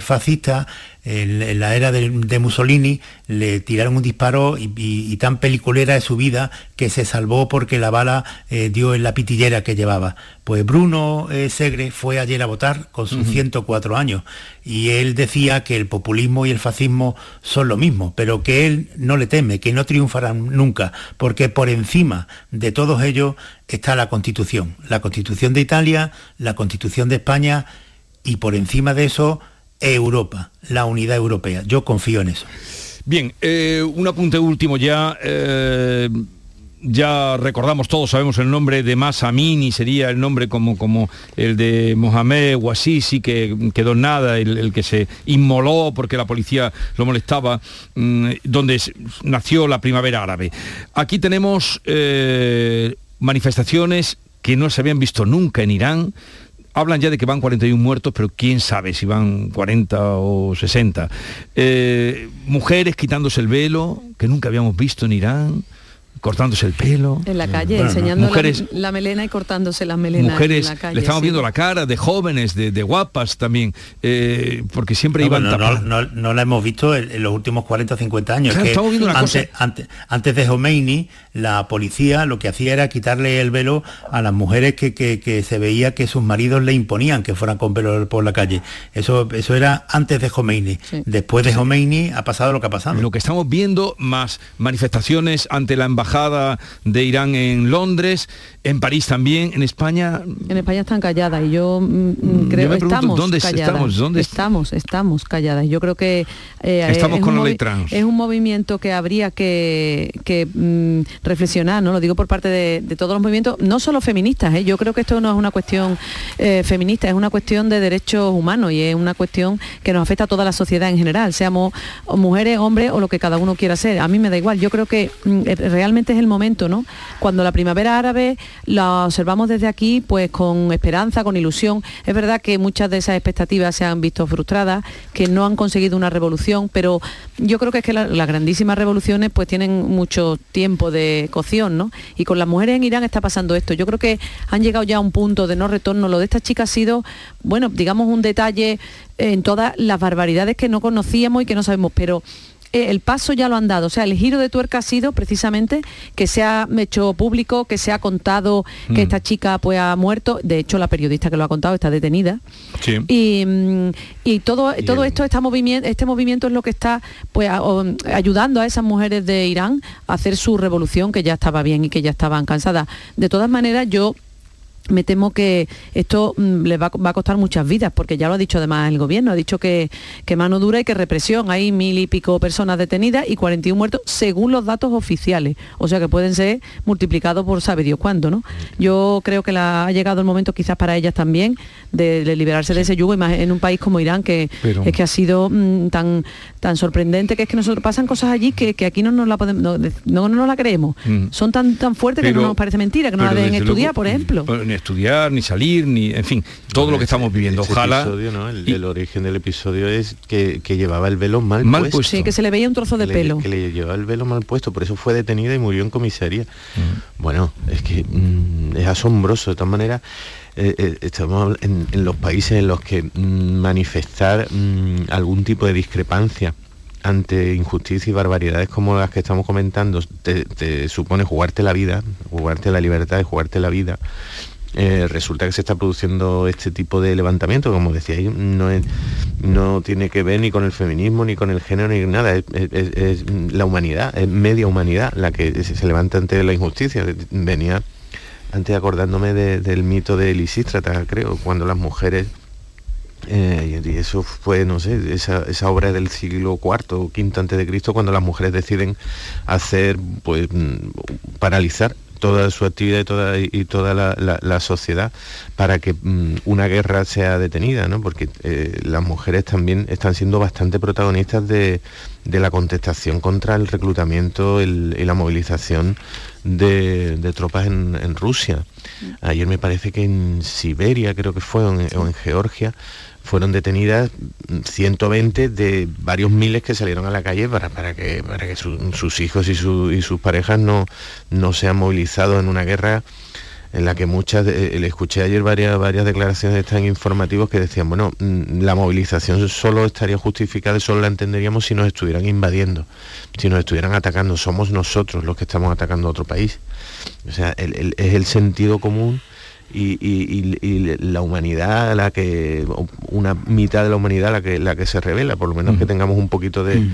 fascista en, la era de, Mussolini le tiraron un disparo y, tan peliculera es su vida que se salvó porque la bala eh, dio en la pitillera que llevaba. Pues Bruno eh, Segre fue ayer a votar con sus 104 años y él decía que el populismo y el fascismo son lo mismo, pero que él no le teme, que no triunfarán nunca, porque por encima de todos ellos está la Constitución, la Constitución de Italia, la Constitución de España y por encima de eso Europa, la unidad europea. Yo confío en eso. Bien, eh, un apunte último ya. Eh, ya recordamos todos, sabemos el nombre de Masamini, sería el nombre como, como el de Mohamed Ouassisi, que quedó nada, el, que se inmoló porque la policía lo molestaba, mm, donde nació la primavera árabe. Aquí tenemos eh, manifestaciones que no se habían visto nunca en Irán, hablan ya de que van 41 muertos, pero quién sabe si van 40 o 60. Eh, mujeres quitándose el velo, que nunca habíamos visto en Irán cortándose el pelo. En la calle, enseñando la, melena y cortándose las melenas mujeres, en la calle. Le estamos viendo la cara de jóvenes, de, guapas también, eh, porque siempre iban no, no, no, la hemos visto en, los últimos 40 o 50 años. estamos viendo una antes, cosa... antes, antes, de Jomeini, la policía lo que hacía era quitarle el velo a las mujeres que, se veía que sus maridos le imponían que fueran con velo por la calle. Eso, eso era antes de Jomeini. Después de Jomeini ha pasado lo que ha pasado. Lo que estamos viendo, más manifestaciones ante la embajada de Irán en Londres, en París también, en España. En España están calladas y yo mm, mm, creo que estamos ¿dónde calladas. Estamos, ¿dónde estamos, estamos calladas. Yo creo que eh, estamos con la ley trans. Es un movimiento que habría que, mm, reflexionar, ¿no? Lo digo por parte de, todos los movimientos, no solo feministas, ¿eh? yo creo que esto no es una cuestión eh, feminista, es una cuestión de derechos humanos y es una cuestión que nos afecta a toda la sociedad en general, seamos mujeres, hombres o lo que cada uno quiera ser. A mí me da igual, yo creo que realmente es el momento, ¿no? Cuando la primavera árabe la observamos desde aquí, pues con esperanza, con ilusión. Es verdad que muchas de esas expectativas se han visto frustradas, que no han conseguido una revolución, pero yo creo que es que las grandísimas revoluciones pues tienen mucho tiempo de cocción, ¿no? Y con las mujeres en Irán está pasando esto. Yo creo que han llegado ya a un punto de no retorno. Lo de esta chica ha sido, bueno, digamos un detalle en todas las barbaridades que no conocíamos y que no sabemos, pero eh, el paso ya lo han dado. O sea, el giro de tuerca ha sido precisamente que se ha hecho público, que se ha contado que mm. esta chica pues ha muerto. De hecho, la periodista que lo ha contado está detenida. Y, mm, todo, todo esto, este movimiento, este movimiento es lo que está pues ayudando a esas mujeres de Irán a hacer su revolución que ya estaba bien y que ya estaban cansadas. De todas maneras, yo me temo que esto mm, le va, a costar muchas vidas, porque ya lo ha dicho además el gobierno, ha dicho que, mano dura y que represión. Hay mil y pico personas detenidas y 41 muertos según los datos oficiales. O sea que pueden ser multiplicados por sabe Dios cuándo, ¿no? Yo creo que ha llegado el momento quizás para ellas también de, liberarse de ese yugo, y más en un país como Irán, que es que ha sido mm, tan, tan sorprendente que es que nosotros pasan cosas allí que, aquí no nos la podemos, no, nos la creemos. Mm. Son tan, tan fuertes que no nos parece mentira, que no la deben estudiar, por ejemplo ni estudiar, ni salir, ni, en fin, todo lo que estamos viviendo. Ojalá. el, origen del episodio es que, llevaba el velo mal, puesto. Sí, que se le veía un trozo de pelo. Que le llevaba el velo mal puesto, por eso fue detenida y murió en comisaría. Bueno, es que mm, es asombroso, de todas maneras. Eh, eh, estamos en, los países en los que mm, manifestar mm, algún tipo de discrepancia ante injusticias y barbaridades como las que estamos comentando, te, te, supone jugarte la vida, jugarte la libertad y jugarte la vida eh, resulta que se está produciendo este tipo de levantamiento, como decía, no, no tiene que ver ni con el feminismo, ni con el género, ni nada, es, la humanidad, es media humanidad la que se levanta ante la injusticia. Venía antes acordándome del mito de Lisístrata, creo, cuando las mujeres eh, y eso fue, no sé, esa, esa, obra del siglo IV o V antes de Cristo, cuando las mujeres deciden hacer, pues, mm, paralizar toda su actividad y toda, y toda la, sociedad para que mm, una guerra sea detenida, ¿no? porque eh, las mujeres también están siendo bastante protagonistas de, la contestación contra el reclutamiento y la movilización de, tropas en, Rusia. Ayer me parece que en Siberia, creo que fue, o en Georgia, fueron detenidas 120 de varios miles que salieron a la calle para, para que, para que sus hijos y, sus parejas no, no sean movilizados en una guerra en la que muchas, eh, le escuché ayer varias, varias declaraciones tan informativos que decían, bueno, mm, la movilización solo estaría justificada y solo la entenderíamos si nos estuvieran invadiendo, si nos estuvieran atacando, somos nosotros los que estamos atacando a otro país. O sea, es el sentido común y, la humanidad, la que una mitad de la humanidad la que la que se revela, por lo menos que tengamos un poquito de,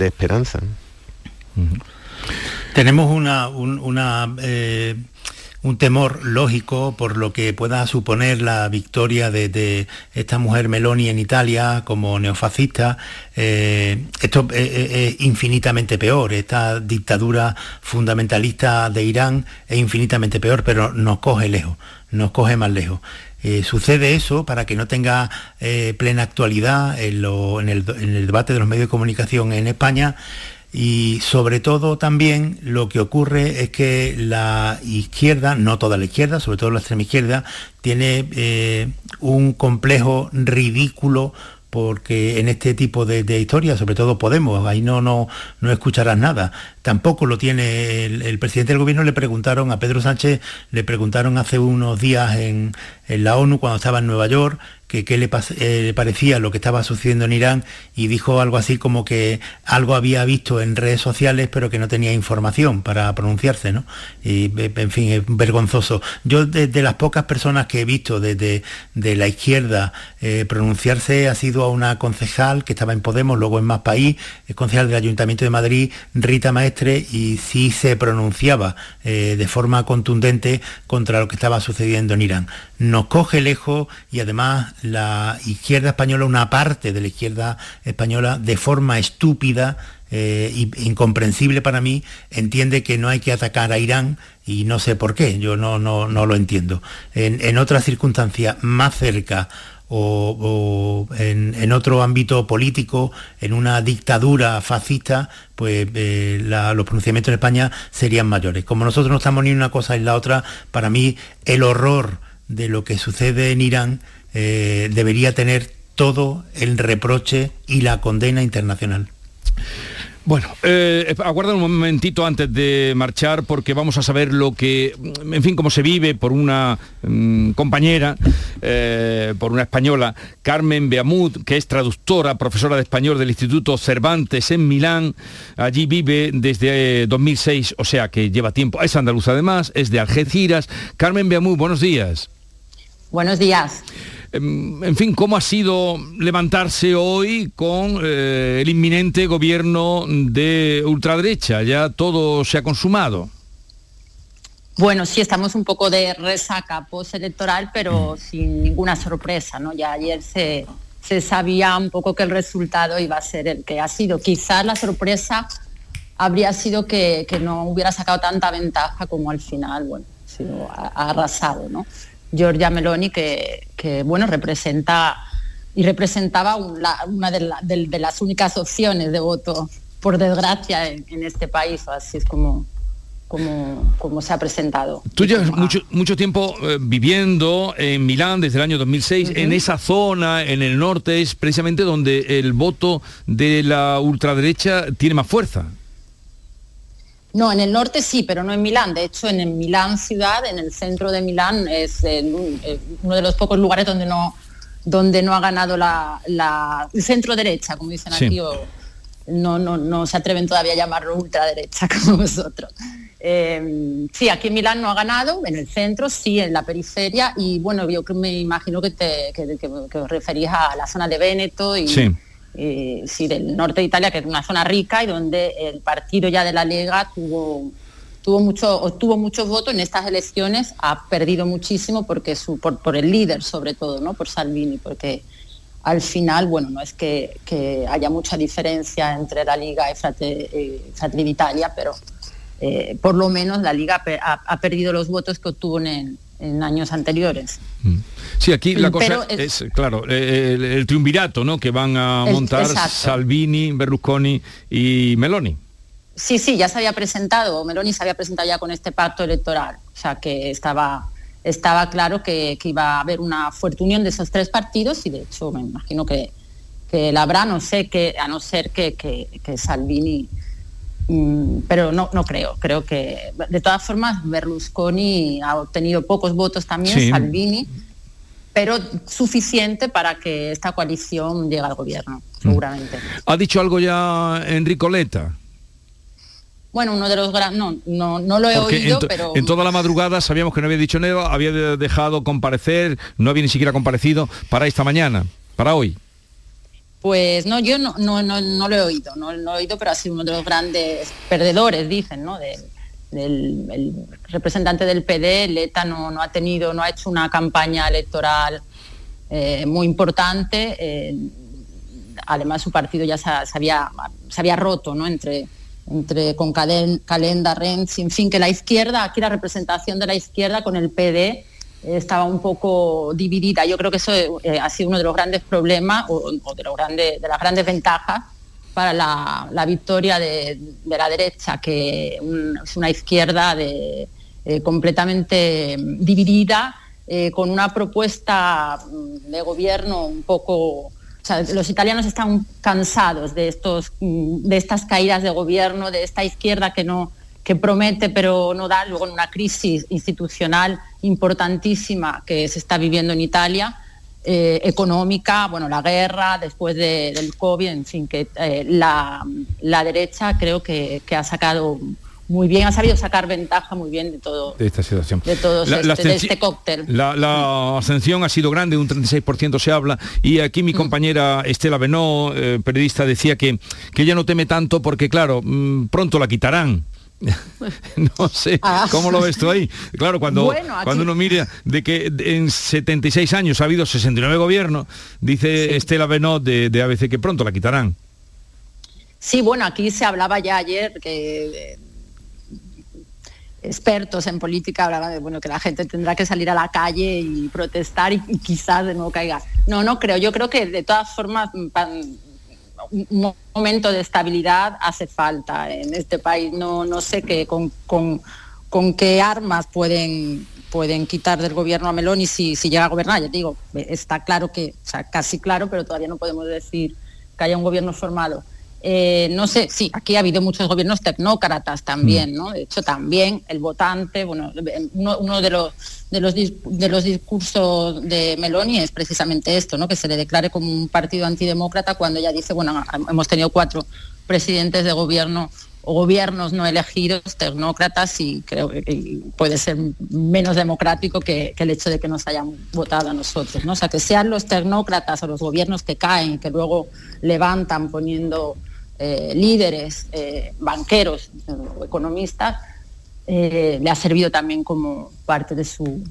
esperanza. Tenemos una, una eh, un temor lógico por lo que pueda suponer la victoria de, esta mujer Meloni en Italia como neofascista. Eh, esto es, infinitamente peor. Esta dictadura fundamentalista de Irán es infinitamente peor, pero nos coge lejos, nos coge más lejos. Eh, sucede eso para que no tenga eh, plena actualidad en, el, en el debate de los medios de comunicación en España y sobre todo también lo que ocurre es que la izquierda, no toda la izquierda, sobre todo la extrema izquierda, tiene eh, un complejo ridículo porque en este tipo de, historias, sobre todo Podemos, ahí no, no, no escucharás nada. Tampoco lo tiene el, presidente del gobierno, le preguntaron a Pedro Sánchez, le preguntaron hace unos días en, en la ONU cuando estaba en Nueva York, que eh, le, parecía lo que estaba sucediendo en Irán y dijo algo así como que algo había visto en redes sociales pero que no tenía información para pronunciarse, ¿no? Y en fin, es vergonzoso. Yo de, las pocas personas que he visto desde de la izquierda eh, pronunciarse ha sido a una concejal que estaba en Podemos, luego en Más País, concejal del Ayuntamiento de Madrid, Rita Maestre, y sí se pronunciaba eh, de forma contundente contra lo que estaba sucediendo en Irán. Nos coge lejos y además la izquierda española, una parte de la izquierda española, de forma estúpida e incomprensible para mí, entiende que no hay que atacar a Irán y no sé por qué, yo no, no, no lo entiendo. En, otras circunstancias más cerca o, en, otro ámbito político, en una dictadura fascista, pues eh, los pronunciamientos en España serían mayores. Como nosotros no estamos ni una cosa en la otra, para mí el horror de lo que sucede en Irán eh, debería tener todo el reproche y la condena internacional. Bueno, eh, aguarda un momentito antes de marchar porque vamos a saber lo que, en fin, cómo se vive por una mm, compañera, eh, por una española, Carmen Beamud, que es traductora, profesora de español del Instituto Cervantes en Milán. Allí vive desde 2006, o sea que lleva tiempo. Es andaluza además, es de Algeciras. Carmen Beamud, buenos días. Buenos días. Em, en fin, ¿cómo ha sido levantarse hoy con eh, el inminente gobierno de ultraderecha? Ya todo se ha consumado. Bueno, sí, estamos un poco de resaca postelectoral, pero mm. sin ninguna sorpresa, ¿no? Ya ayer se, sabía un poco que el resultado iba a ser el que ha sido. Quizás la sorpresa habría sido que, no hubiera sacado tanta ventaja como al final, bueno, ha arrasado, ¿no? Giorgia Meloni, que, bueno, representa y representaba una de, las únicas opciones de voto, por desgracia, en, este país, así es como, como, como, se ha presentado. Tú llevas mucho, mucho tiempo eh, viviendo en Milán desde el año 2006, en esa zona, en el norte, es precisamente donde el voto de la ultraderecha tiene más fuerza. No, en el norte sí, pero no en Milán. De hecho, en el Milán ciudad, en el centro de Milán, es eh, uno de los pocos lugares donde no, donde no ha ganado la, el centro derecha, como dicen aquí, o no, no, no se atreven todavía a llamarlo ultraderecha como vosotros. Eh, sí, aquí en Milán no ha ganado, en el centro, sí, en la periferia, y bueno, yo me imagino que, te, que, os referís a la zona de Véneto y, sí, del norte de Italia, que es una zona rica y donde el partido ya de la Lega tuvo, tuvo mucho, obtuvo muchos votos en estas elecciones, ha perdido muchísimo porque su, por, el líder sobre todo, ¿no? por Salvini, porque al final, bueno, no es que, haya mucha diferencia entre la Liga y eh, Fratelli d'Italia, pero eh, por lo menos la Liga ha, ha perdido los votos que obtuvo en, en años anteriores. Sí, aquí la cosa Pero es, es- claro, eh, el, el triunvirato, ¿no? Que van a El- montar exacto. Salvini, Berlusconi y Meloni. Sí, sí, ya se había presentado, Meloni se había presentado ya con este pacto electoral, o sea que estaba, estaba claro que, que iba a haber una fuerte unión de esos tres partidos y de hecho me imagino que, que la habrá, no sé, que, a no ser que, que- Salvini, mm, pero no, no creo, creo que de todas formas Berlusconi ha obtenido pocos votos también, Sí. Salvini, pero suficiente para que esta coalición llegue al gobierno, seguramente. ¿Ha dicho algo ya Enrico Leta? Bueno, uno de los grandes, no, no, no lo he Porque oído, en, pero en toda la madrugada sabíamos que no había dicho nada, había de- dejado comparecer, no había ni siquiera comparecido para esta mañana, para hoy. Pues no, yo no, no, no, no lo he oído, no, lo he oído, pero ha sido uno de los grandes perdedores, dicen, ¿no? Del, el representante del PD, Leta no, no ha tenido, no ha hecho una campaña electoral eh, muy importante. eh, además su partido ya se, ha- se había, se había roto, ¿no? Entre entre con Calen- Calenda, Renzi, en fin, que la izquierda, aquí la representación de la izquierda con el PD estaba un poco dividida. Yo creo que eso eh, ha sido uno de los grandes problemas o, de, las grandes ventajas para la, la victoria de, la derecha, que es una izquierda eh, completamente dividida, eh, con una propuesta mm, de gobierno un poco... Los italianos están cansados de, estos, mm, de estas caídas de gobierno, de esta izquierda que no que promete pero no da, luego en una crisis institucional importantísima que se está viviendo en Italia, eh, económica, bueno, la guerra, después de- del COVID, en fin, que eh, la, la derecha creo que, que ha sacado muy bien, ha sabido sacar ventaja muy bien de todo, de esta situación. de todo La- la este, de este cóctel. La, la ascensión ha sido grande, un 36% se habla, y aquí Mm. mi compañera Estela Benó, eh, periodista, decía que, que ella no teme tanto porque, claro, mm, pronto la quitarán. no sé, Ah. ¿cómo lo ves tú ahí? Claro, cuando, Bueno, aquí- cuando uno mira de que en 76 años ha habido 69 gobiernos, dice Estela Benó de, de ABC que pronto la quitarán. Sí, bueno, aquí se hablaba ya ayer que eh, expertos en política hablaban de bueno que la gente tendrá que salir a la calle y protestar y, y quizás de nuevo caiga. No, no creo. Yo creo que de todas formas mm, un momento de estabilidad hace falta en este país. No, no sé qué con, con, qué armas pueden pueden quitar del gobierno a Meloni si, si llega a gobernar. Ya digo, está claro que, o sea, casi claro, pero todavía no podemos decir que haya un gobierno formado. Eh, no sé, sí, aquí ha habido muchos gobiernos tecnócratas también, ¿no? De hecho, también el votante, bueno, uno, uno de, los, de, los, dis- de los discursos de Meloni es precisamente esto, ¿no? Que se le declare como un partido antidemócrata cuando ella dice, bueno, hemos tenido cuatro presidentes de gobierno o gobiernos no elegidos, tecnócratas, y creo que que puede ser menos democrático que, que el hecho de que nos hayan votado a nosotros. ¿no? O sea, que sean los tecnócratas o los gobiernos que caen, que luego levantan poniendo eh, líderes, eh, banqueros o economistas, eh, le ha servido también como parte de su,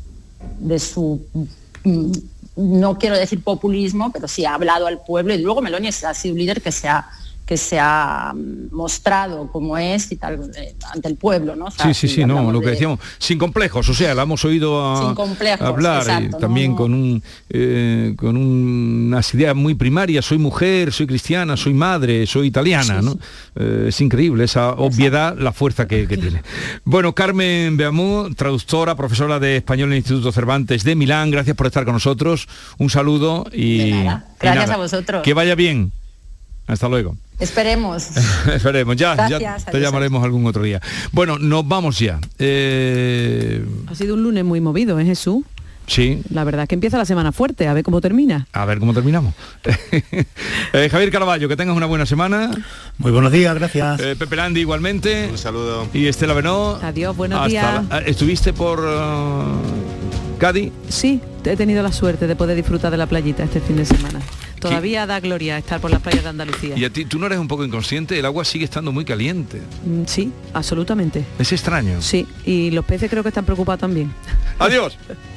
de su mm, no quiero decir populismo, pero sí ha hablado al pueblo y luego Meloni ha sido un líder que se ha que se ha mostrado como es y tal eh, ante el pueblo, ¿no? O sea, Sí, sí, sí, no, lo que de- decíamos, sin complejos, o sea, la hemos oído a- hablar eh, también no, con un eh, con un- unas ideas muy primarias, soy mujer, soy cristiana, soy madre, soy italiana, ¿no? Eh, es increíble esa obviedad, la fuerza que, que tiene. Bueno, Carmen Beamú, traductora, profesora de español en el Instituto Cervantes de Milán, gracias por estar con nosotros, un saludo y, y Gracias nada, a vosotros. Que vaya bien. Hasta luego. Esperemos. Esperemos, ya, ya te adiós. llamaremos algún otro día. Bueno, nos vamos ya. Eh, Ha sido un lunes muy movido, ¿eh, Jesús? sí, La verdad es que empieza la semana fuerte, a ver cómo termina. a ver cómo terminamos. Eh, Javier Caraballo, que tengas una buena semana. Muy buenos días, gracias. Eh, Pepe Landi igualmente. Un saludo. Y Estela Benó. Adiós, buenos Hasta días. la- ¿Estuviste por uh, Cádiz? Sí, he tenido la suerte de poder disfrutar de la playita este fin de semana. Todavía da gloria estar por las playas de Andalucía. Y a ti, tú no eres un poco inconsciente, el agua sigue estando muy caliente. Mm, Sí, absolutamente. Es extraño. Sí, y los peces creo que están preocupados también. Adiós.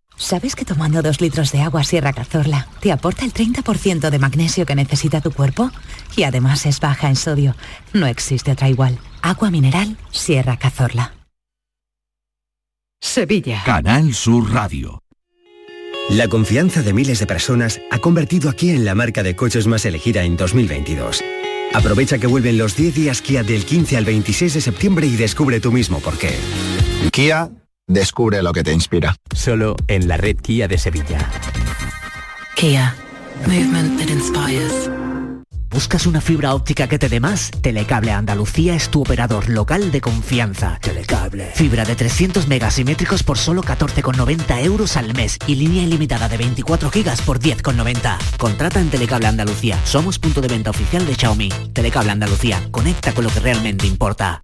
¿Sabes que tomando dos litros de agua Sierra Cazorla te aporta el 30% de magnesio que necesita tu cuerpo? Y además es baja en sodio. No existe otra igual. Agua mineral Sierra Cazorla. Sevilla. Canal Sur Radio. La confianza de miles de personas ha convertido a Kia en la marca de coches más elegida en 2022. Aprovecha que vuelven los 10 días Kia del 15 al 26 de septiembre y descubre tú mismo por qué. Kia, descubre lo que te inspira. Solo en la red Kia de Sevilla. Kia. Movement that inspires. ¿Buscas una fibra óptica que te dé más? Telecable Andalucía es tu operador local de confianza. Telecable. Fibra de 300 megasimétricos por solo 14,90 euros al mes y línea ilimitada de 24 gigas por 10,90. Contrata en Telecable Andalucía. Somos punto de venta oficial de Xiaomi. Telecable Andalucía. Conecta con lo que realmente importa.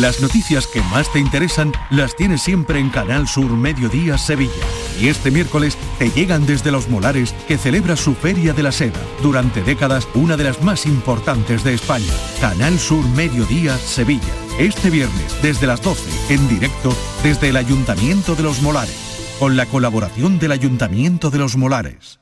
Las noticias que más te interesan las tienes siempre en Canal Sur Mediodía Sevilla. Y este miércoles te llegan desde Los Molares, que celebra su Feria de la Seda. Durante décadas, una de las más importantes de España. Canal Sur Mediodía Sevilla. Este viernes, desde las 12, en directo, desde el Ayuntamiento de Los Molares. Con la colaboración del Ayuntamiento de Los Molares.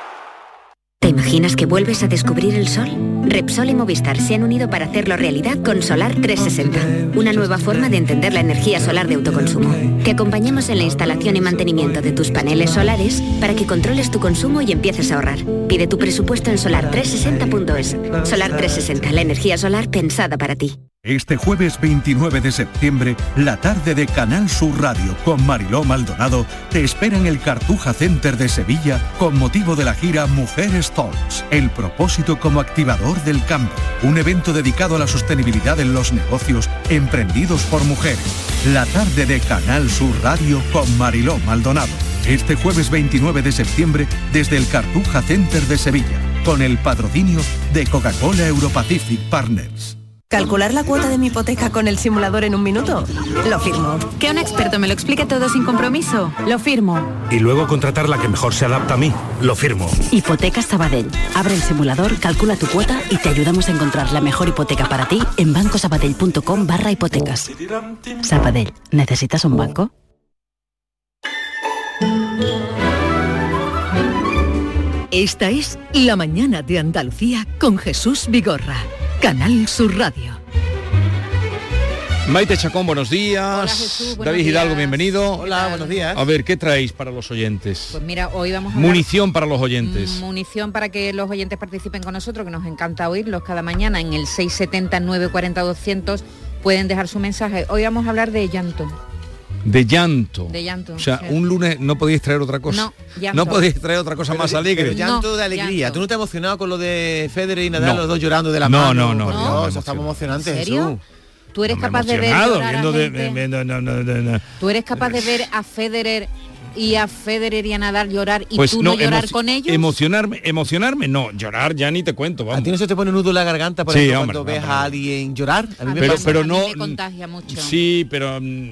¿Te imaginas que vuelves a descubrir el sol? Repsol y Movistar se han unido para hacerlo realidad con Solar 360, una nueva forma de entender la energía solar de autoconsumo. Te acompañamos en la instalación y mantenimiento de tus paneles solares para que controles tu consumo y empieces a ahorrar. Pide tu presupuesto en solar360.es. Solar 360, la energía solar pensada para ti. Este jueves 29 de septiembre, la tarde de Canal Sur Radio con Mariló Maldonado te espera en el Cartuja Center de Sevilla con motivo de la gira Mujeres Talks, el propósito como activador del cambio. Un evento dedicado a la sostenibilidad en los negocios emprendidos por mujeres. La tarde de Canal Sur Radio con Mariló Maldonado. Este jueves 29 de septiembre desde el Cartuja Center de Sevilla, con el patrocinio de Coca-Cola Europacific Partners. ¿Calcular la cuota de mi hipoteca con el simulador en un minuto? Lo firmo. Que un experto me lo explique todo sin compromiso. Lo firmo. Y luego contratar la que mejor se adapta a mí. Lo firmo. Hipotecas Sabadell. Abre el simulador, calcula tu cuota y te ayudamos a encontrar la mejor hipoteca para ti en bancosabadell.com barra hipotecas. Sabadell, ¿necesitas un banco? Esta es La Mañana de Andalucía con Jesús Vigorra. Canal Sur Radio. Maite Chacón, buenos días. Jesús, buenos David días. Hidalgo, bienvenido. Hola, buenos días. A ver, ¿qué traéis para los oyentes? Pues mira, hoy vamos a Munición para los oyentes. Munición para que los oyentes participen con nosotros, que nos encanta oírlos cada mañana en el 670 940 200 pueden dejar su mensaje. Hoy vamos a hablar de llanto. De llanto. De llanto, O sea, sí. un lunes no podéis traer otra cosa. No, llanto. No podéis traer otra cosa más alegre. pero llanto de alegría. llanto. ¿Tú no te has emocionado con lo de Federer y Nadal, No. los dos llorando de la No, mano? no, no, no, no me eso está muy emocionante, ¿En serio? Jesús. Tú eres capaz de ver Emocionado, llorar a viendo de- gente? viendo- no, no, no, no. Tú eres capaz de ver a Federer y a Federer y a Nadal llorar y Pues tú no, llorar con ellos. Emocionarme, emocionarme, no, llorar ya ni te cuento, vamos. ¿A ti no se te pone nudo en la garganta, por Sí, ejemplo, hombre, cuando ves hombre. a alguien llorar? A mí me pero, pasa. pero A mí no me contagia mucho. sí pero mm,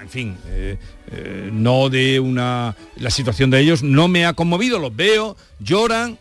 en fin eh, eh, no de una la situación de ellos no me ha conmovido los veo lloran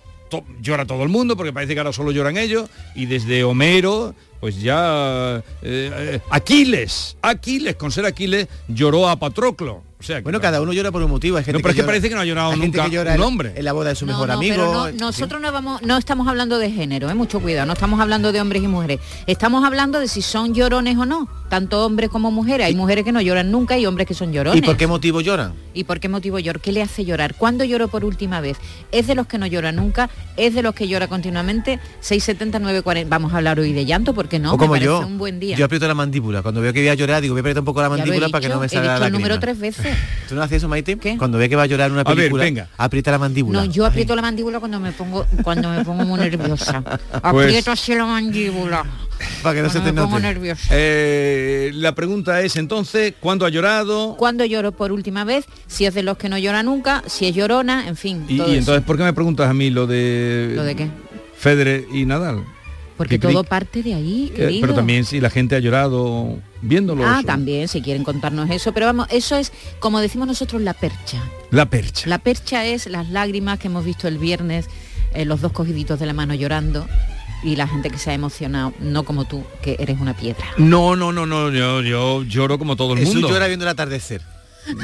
llora todo el mundo porque parece que ahora solo lloran ellos y desde Homero pues ya eh, Aquiles Aquiles con ser Aquiles lloró a Patroclo O sea, que Bueno, cada uno llora por un motivo. Hay gente No, pero es que llora- parece que no ha llorado nunca que llora un en- hombre. En la boda de su No, mejor no, amigo. pero no- nosotros no vamos, no estamos hablando de género, ¿eh? mucho cuidado, no estamos hablando de hombres y mujeres. Estamos hablando de si son llorones o no, tanto hombres como mujeres. Hay mujeres que no lloran nunca y hombres que son llorones. ¿Y por qué motivo lloran? ¿Y por qué motivo llora? ¿Qué le hace llorar? ¿Cuándo lloró por última vez? ¿Es de los que no llora nunca? ¿Es de los que llora continuamente? 670 940. Vamos a hablar hoy de llanto porque no, o como me parece yo. un buen día. Yo aprieto la mandíbula. Cuando veo que voy a llorar, digo, voy a apretar un poco la mandíbula para que no me he salga dicho la el número tres veces. ¿Tú no haces eso, Maite? Cuando ve que va a llorar una A ver, película, venga. aprieta la mandíbula. No, yo aprieto la mandíbula cuando me pongo cuando me pongo muy nerviosa. Pues- Aprieto así la mandíbula. Para que no se te me pongo note. nerviosa. Eh, la pregunta es entonces, ¿cuándo ha llorado? ¿Cuándo lloro por última vez? Si es de los que no llora nunca, si es llorona, en fin. Y, todo y eso. entonces, ¿por qué me preguntas a mí lo de... ¿Lo de qué? Federer y Nadal? Porque todo parte de ahí, Eh, pero también si la gente ha llorado viéndolo. Ah, eso. también, si quieren contarnos eso. Pero vamos, eso es, como decimos nosotros, la percha. La percha. La percha es las lágrimas que hemos visto el viernes, eh, los dos cogiditos de la mano llorando y la gente que se ha emocionado, no como tú, que eres una piedra. No, no, no, no, yo, yo lloro como todo el Jesús mundo. llora viendo el atardecer.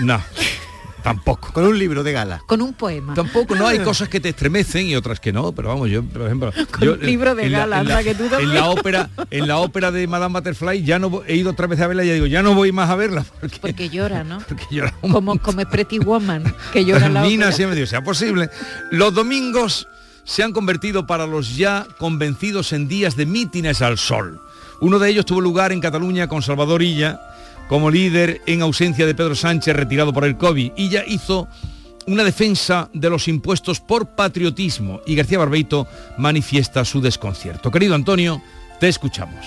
No, tampoco. Con un libro de gala. Con un poema. Tampoco, no hay cosas que te estremecen y otras que no, pero vamos, yo, por ejemplo, yo, un libro de en la- gala, en la, anda, que tú en la ópera, en la ópera de Madame Butterfly ya no he ido otra vez a verla y ya digo, ya no voy más a verla porque, Porque llora, ¿no? porque llora un Como, como es Pretty Woman, que llora la Nina ópera. siempre digo, sea posible. Los domingos se han convertido para los ya convencidos en días de mítines al sol. Uno de ellos tuvo lugar en Cataluña con Salvador Illa como líder en ausencia de Pedro Sánchez retirado por el COVID. Illa hizo una defensa de los impuestos por patriotismo y García Barbeito manifiesta su desconcierto. Querido Antonio, te escuchamos.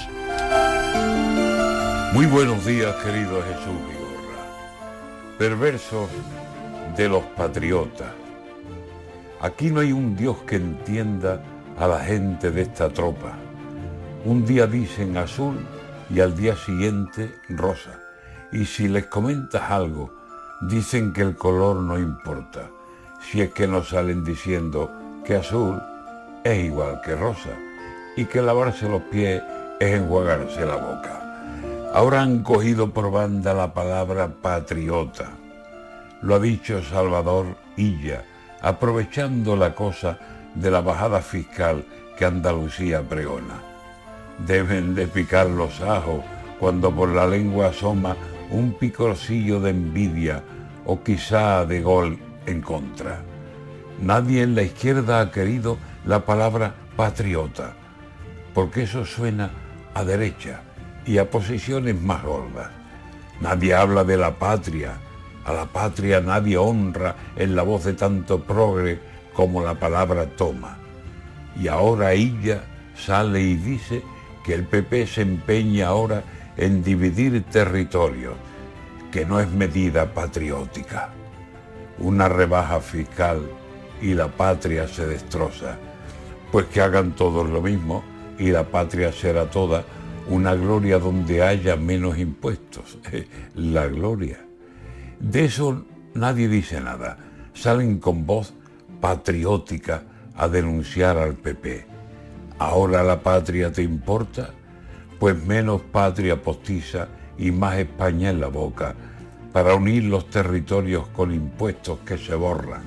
Muy buenos días, querido Jesús Vigorra. Perversos de los patriotas. Aquí no hay un Dios que entienda a la gente de esta tropa. Un día dicen azul y al día siguiente rosa. Y si les comentas algo, dicen que el color no importa. Si es que no salen diciendo que azul es igual que rosa y que lavarse los pies es enjuagarse la boca. Ahora han cogido por banda la palabra patriota. Lo ha dicho Salvador Illa, aprovechando la cosa de la bajada fiscal que Andalucía pregona. Deben de picar los ajos cuando por la lengua asoma un picorcillo de envidia o quizá de gol en contra. Nadie en la izquierda ha querido la palabra patriota, porque eso suena a derecha y a posiciones más gordas. Nadie habla de la patria, a la patria nadie honra en la voz de tanto progre como la palabra toma. Y ahora ella sale y dice que el PP se empeña ahora en dividir territorios, que no es medida patriótica. Una rebaja fiscal y la patria se destroza. Pues que hagan todos lo mismo y la patria será toda una gloria donde haya menos impuestos. La gloria. De eso nadie dice nada. Salen con voz patriótica a denunciar al PP. ¿Ahora la patria te importa? Pues menos patria postiza y más España en la boca para unir los territorios con impuestos que se borran.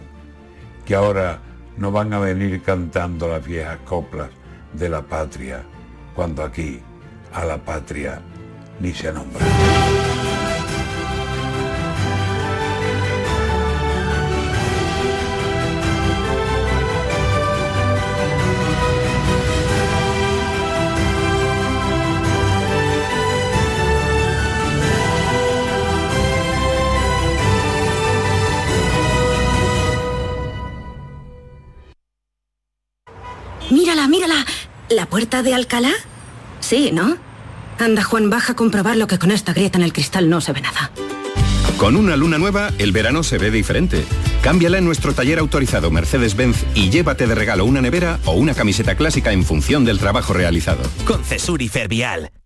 Que ahora no van a venir cantando las viejas coplas de la patria, cuando aquí a la patria ni se nombra. Puerta de Alcalá? Sí, ¿no? Anda, Juan, baja a comprobar lo que con esta grieta en el cristal no se ve nada. Con una luna nueva, el verano se ve diferente. Cámbiala en nuestro taller autorizado Mercedes-Benz y llévate de regalo una nevera o una camiseta clásica en función del trabajo realizado. Con Cesuri Fervial.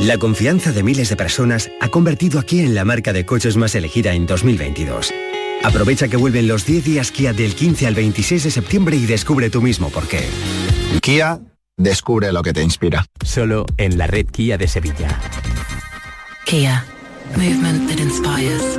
La confianza de miles de personas ha convertido a Kia en la marca de coches más elegida en 2022. Aprovecha que vuelven los 10 días Kia del 15 al 26 de septiembre y descubre tú mismo por qué. Kia, descubre lo que te inspira. Solo en la red Kia de Sevilla. Kia. Movement that inspires.